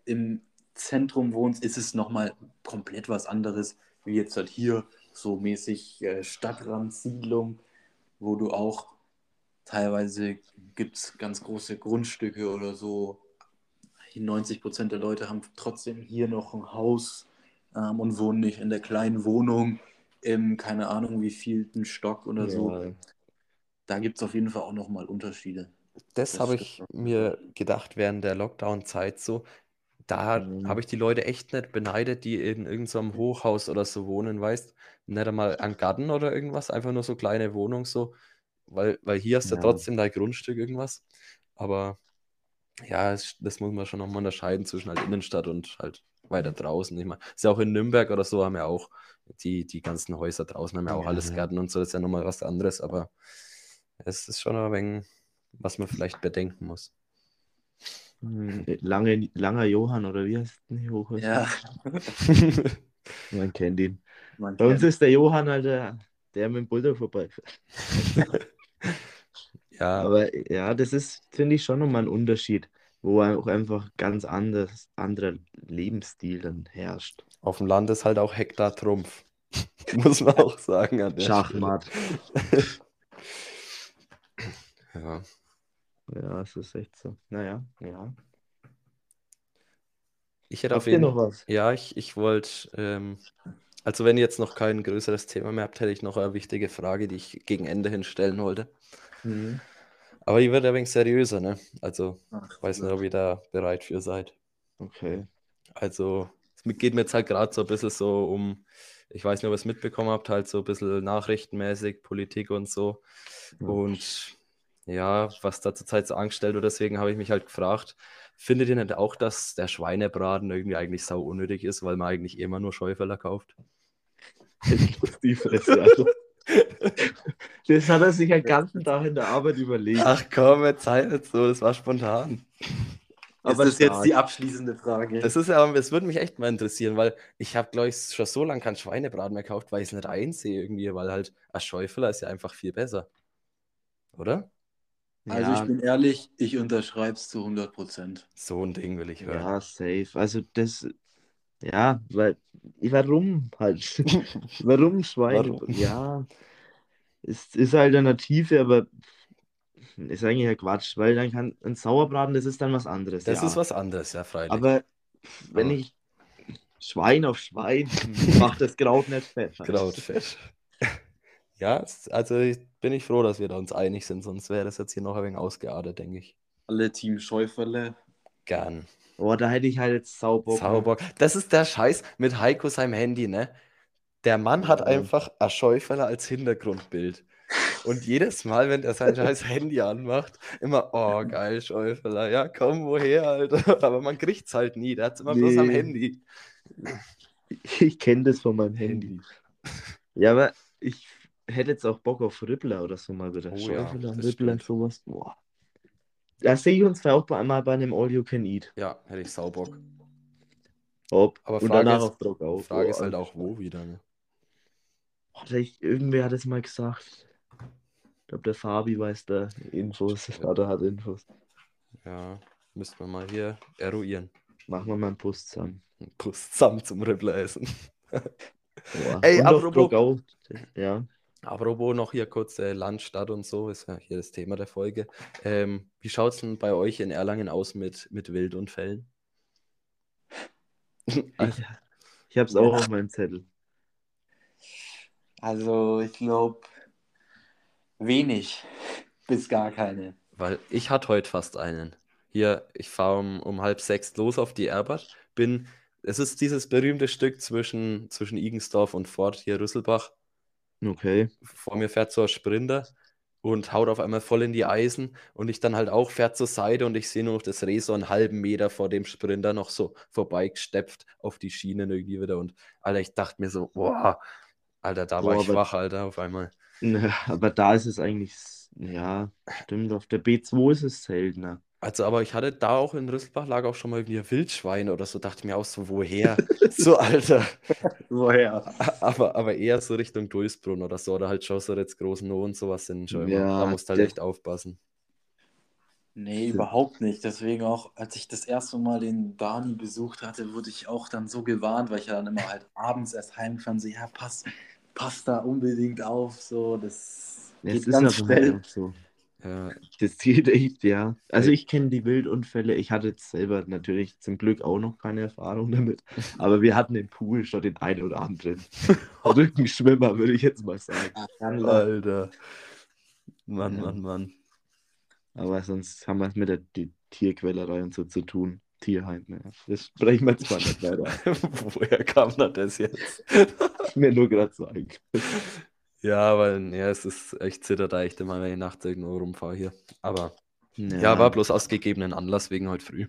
im Zentrum wohnst, ist es nochmal komplett was anderes, wie jetzt halt hier so mäßig äh, Stadtrandsiedlung, wo du auch teilweise gibt es ganz große Grundstücke oder so die 90 Prozent der Leute haben trotzdem hier noch ein Haus ähm, und wohnen nicht in der kleinen Wohnung im, keine Ahnung, wie vielten Stock oder so. Ja. Da gibt es auf jeden Fall auch nochmal Unterschiede. Das Das habe ich mir gedacht während der Lockdown-Zeit so. Da Mhm. habe ich die Leute echt nicht beneidet, die in irgendeinem Hochhaus oder so wohnen, weißt Nicht einmal an Garten oder irgendwas, einfach nur so kleine Wohnung so. Weil, weil hier hast du Ja. trotzdem dein Grundstück irgendwas. Aber ja, es, das muss man schon nochmal unterscheiden zwischen halt Innenstadt und halt weiter draußen. Ich meine, ist ja auch in Nürnberg oder so haben ja auch die, die ganzen Häuser draußen, haben ja auch Ja, alles ja. Gärten und so, das ist ja nochmal was anderes, aber es ist schon ein wenig, was man vielleicht bedenken muss. Hm, Lange, langer Johann, oder wie heißt der Hochhaus? Ja, [laughs] Man kennt ihn. man Bei uns kennt. ist der Johann halt der, der mit dem Bulldog vorbeifährt. [laughs] Ja, Aber ja, das ist, finde ich, schon nochmal ein Unterschied, wo auch einfach ganz anders, anderer Lebensstil dann herrscht. auf dem Land ist halt auch Hektar Trumpf. [laughs] Muss man auch sagen an der Schachmatt. Ja. Ja, es ist echt so. Naja, ja. Ich hätte auf Habt ihr jeden noch was? Ja, ich, ich wollte, ähm, also wenn ihr jetzt noch kein größeres Thema mehr habt, hätte ich noch eine wichtige Frage, die ich gegen Ende hin stellen wollte. Mhm. Aber die wird ein wenig seriöser, ne? Also, Ach, ich weiß nicht, ob ihr da bereit für seid. Okay. Also, es geht mir jetzt halt gerade so ein bisschen so um, ich weiß nicht, ob ihr es mitbekommen habt, halt so ein bisschen nachrichtenmäßig, Politik und so. Ja. Und ja, was da zurzeit so angestellt wird, deswegen habe ich mich halt gefragt, findet ihr nicht auch, dass der Schweinebraten irgendwie eigentlich sau unnötig ist, weil man eigentlich immer nur Schäuferler kauft? [laughs] Die Fresse, [laughs] Alter. Das hat er sich den ganzen Tag in der Arbeit überlegt. Ach komm, jetzt sei nicht so, das war spontan. ist das jetzt stark. die abschließende Frage? Das ist ja, es würde mich echt mal interessieren, weil ich habe, glaube ich, schon so lange keinen Schweinebraten mehr gekauft, weil ich es nicht einsehe irgendwie, weil halt ein Schäufeler ist ja einfach viel besser. Oder? Also ja, ich bin ehrlich, ich unterschreibe es zu 100 Prozent. So ein Ding will ich hören. ja, safe. Also das, ja, weil, warum halt? [laughs] Warum Schweine? Warum? Ja, es ist eine Alternative, aber ist eigentlich ja Quatsch, weil dann kann ein Sauerbraten, das ist dann was anderes. Das ja. ist was anderes, ja, freilich. Aber wenn Aber- ich Schwein auf Schwein, [laughs] macht das Kraut nicht fett. Krautfett. Ja, also ich- bin ich froh, dass wir da uns einig sind, sonst wäre das jetzt hier noch ein wenig ausgeartet, denke ich. Alle Team Schäuferle. Gern. Oh, da hätte ich halt jetzt Saubock. Sauerbock. Das ist der Scheiß mit Heiko seinem Handy, ne? Der Mann hat Ja. einfach ein Schäuferler als Hintergrundbild. Und jedes Mal, wenn er sein scheiß Handy anmacht, immer, oh, geil, Schäuferler. Ja, komm, woher, Alter? [laughs] Aber man kriegt's halt nie. Der hat's immer bloß am Nee. Handy. Ich kenne das von meinem Handy. Ja, aber ich hätte jetzt auch Bock auf Rippler oder so mal wieder. Oh ja, Schäuferler, das Rippler, stimmt. sowas. Boah. Da sehe ich uns auch einmal bei einem All You Can Eat. Ja, hätte ich Saubock. Ob. Aber Und danach ist- auf Druck auf. Frage Oh, ist halt auch, wo wieder, ne? Hat ich, irgendwer hat es mal gesagt. Ich glaube, der Fabi weiß da Infos. Oder hat Infos. Ja, müssten wir mal hier eruieren. Machen wir mal einen Post zusammen. Kuss zusammen zum Rippler essen. Ey, Und apropos-. Ja. Apropos noch hier kurz äh, Land, Stadt und so, ist ja hier das Thema der Folge. Ähm, wie schaut es denn bei euch in Erlangen aus mit, mit Wildunfällen? Also, [laughs] Ich, ich habe es auch auf meinem Zettel. Also ich glaube wenig [laughs] bis gar keine. weil ich hatte heute fast einen. Hier, ich fahre um, um halb sechs los auf die Erbert, bin, es ist dieses berühmte Stück zwischen, zwischen Igensdorf und Fort, hier Rüsselbach. Okay. vor mir fährt so ein Sprinter und haut auf einmal voll in die Eisen und ich dann halt auch fährt zur Seite und ich sehe nur noch das Reh so einen halben Meter vor dem Sprinter noch so vorbeigestepft auf die Schienen irgendwie wieder und Alter, ich dachte mir so, boah, Alter, da war Boah, ich aber- wach, Alter, auf einmal. Na, aber da ist es eigentlich, ja, stimmt, auf der B2 ist es seltener. Also, aber ich hatte da auch in Rüsselbach lag auch schon mal irgendwie ein Wildschwein oder so, dachte mir auch so, woher? [laughs] so, Alter. Woher? Aber, aber eher so Richtung Dulsbrunn oder so, oder halt schon so jetzt großen und sowas sind schon immer. Ja, Da musst du halt echt aufpassen. Nee, überhaupt nicht. Deswegen auch, als ich das erste Mal den Dani besucht hatte, wurde ich auch dann so gewarnt, weil ich ja dann immer halt abends erst heimgefahren so, ja, pass, pass da unbedingt auf, so, das Es geht ist ganz halt schnell. auch so. Ja, Das geht echt, ja. Also ich kenne die Wildunfälle. Ich hatte jetzt selber natürlich zum Glück auch noch keine Erfahrung damit. [laughs] Aber wir hatten im Pool schon den einen oder anderen [laughs] Rückenschwimmer, würde ich jetzt mal sagen. Alter. Mann, Ja. Mann, Mann. Aber sonst haben wir es mit der die Tierquälerei und so zu tun. Tierheim, ja. Das sprechen wir zwar nicht weiter. [laughs] Woher kam da das jetzt? Ist mir nur gerade so eingefallen. Ja, aber ja, es ist echt zittert da echt immer, wenn ich nachts irgendwo rumfahre hier. Aber ja, war bloß aus gegebenen Anlass wegen heute früh.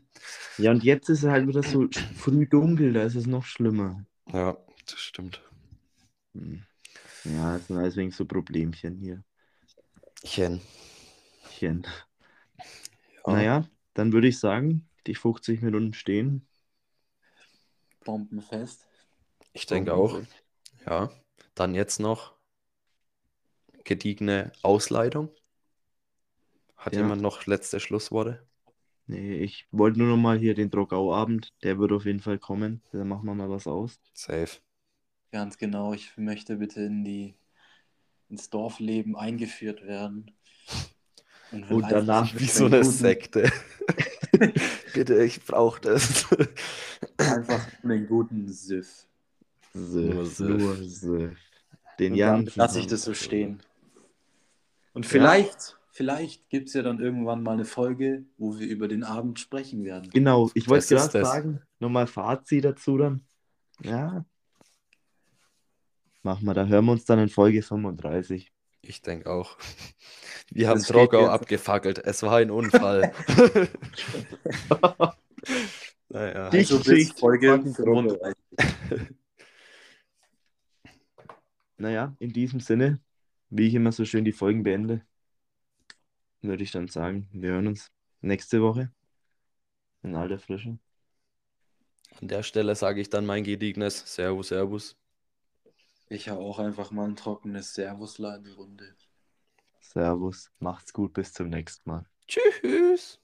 Ja, und jetzt ist es halt wieder so früh dunkel, da ist es noch schlimmer. Ja, das stimmt. Hm. Ja, das sind alles wegen so Problemchen hier. Chen. Chen. Ja. Naja, dann würde ich sagen, die 50 Minuten stehen. Bombenfest. Ich denke auch. Ja. Dann jetzt noch gediegene Ausleitung. Hat Ja. jemand noch letzte Schlussworte? Nee, ich wollte nur noch mal hier den Drogau-Abend, der wird auf jeden Fall kommen. Da machen wir mal was aus. Safe. Ganz genau. Ich möchte bitte in die, ins Dorfleben eingeführt werden. Und einfach danach Wie so eine guten- Sekte. [laughs] Bitte, ich brauche das. Einfach einen guten. Nur Siff, Siff. nur Siff. Den Und dann ganzen lasse ich das so stehen. Und vielleicht, vielleicht gibt es ja dann irgendwann mal eine Folge, wo wir über den Abend sprechen werden. Genau, ich wollte gerade das. sagen, nochmal Fazit dazu dann. Ja. Machen wir, da hören wir uns dann in Folge 35. Ich denke auch. Wir haben Das jetzt- abgefackelt. Es war ein Unfall. [laughs] naja. Die- Also bis Folge fucking Droge. 35. Naja, in diesem Sinne, wie ich immer so schön die Folgen beende, würde ich dann sagen, wir hören uns nächste Woche in alter Frische. An der Stelle sage ich dann mein gediegenes Servus, Servus. Ich habe auch einfach mal ein trockenes Servusla in die Runde. Servus, macht's gut, bis zum nächsten Mal. Tschüss.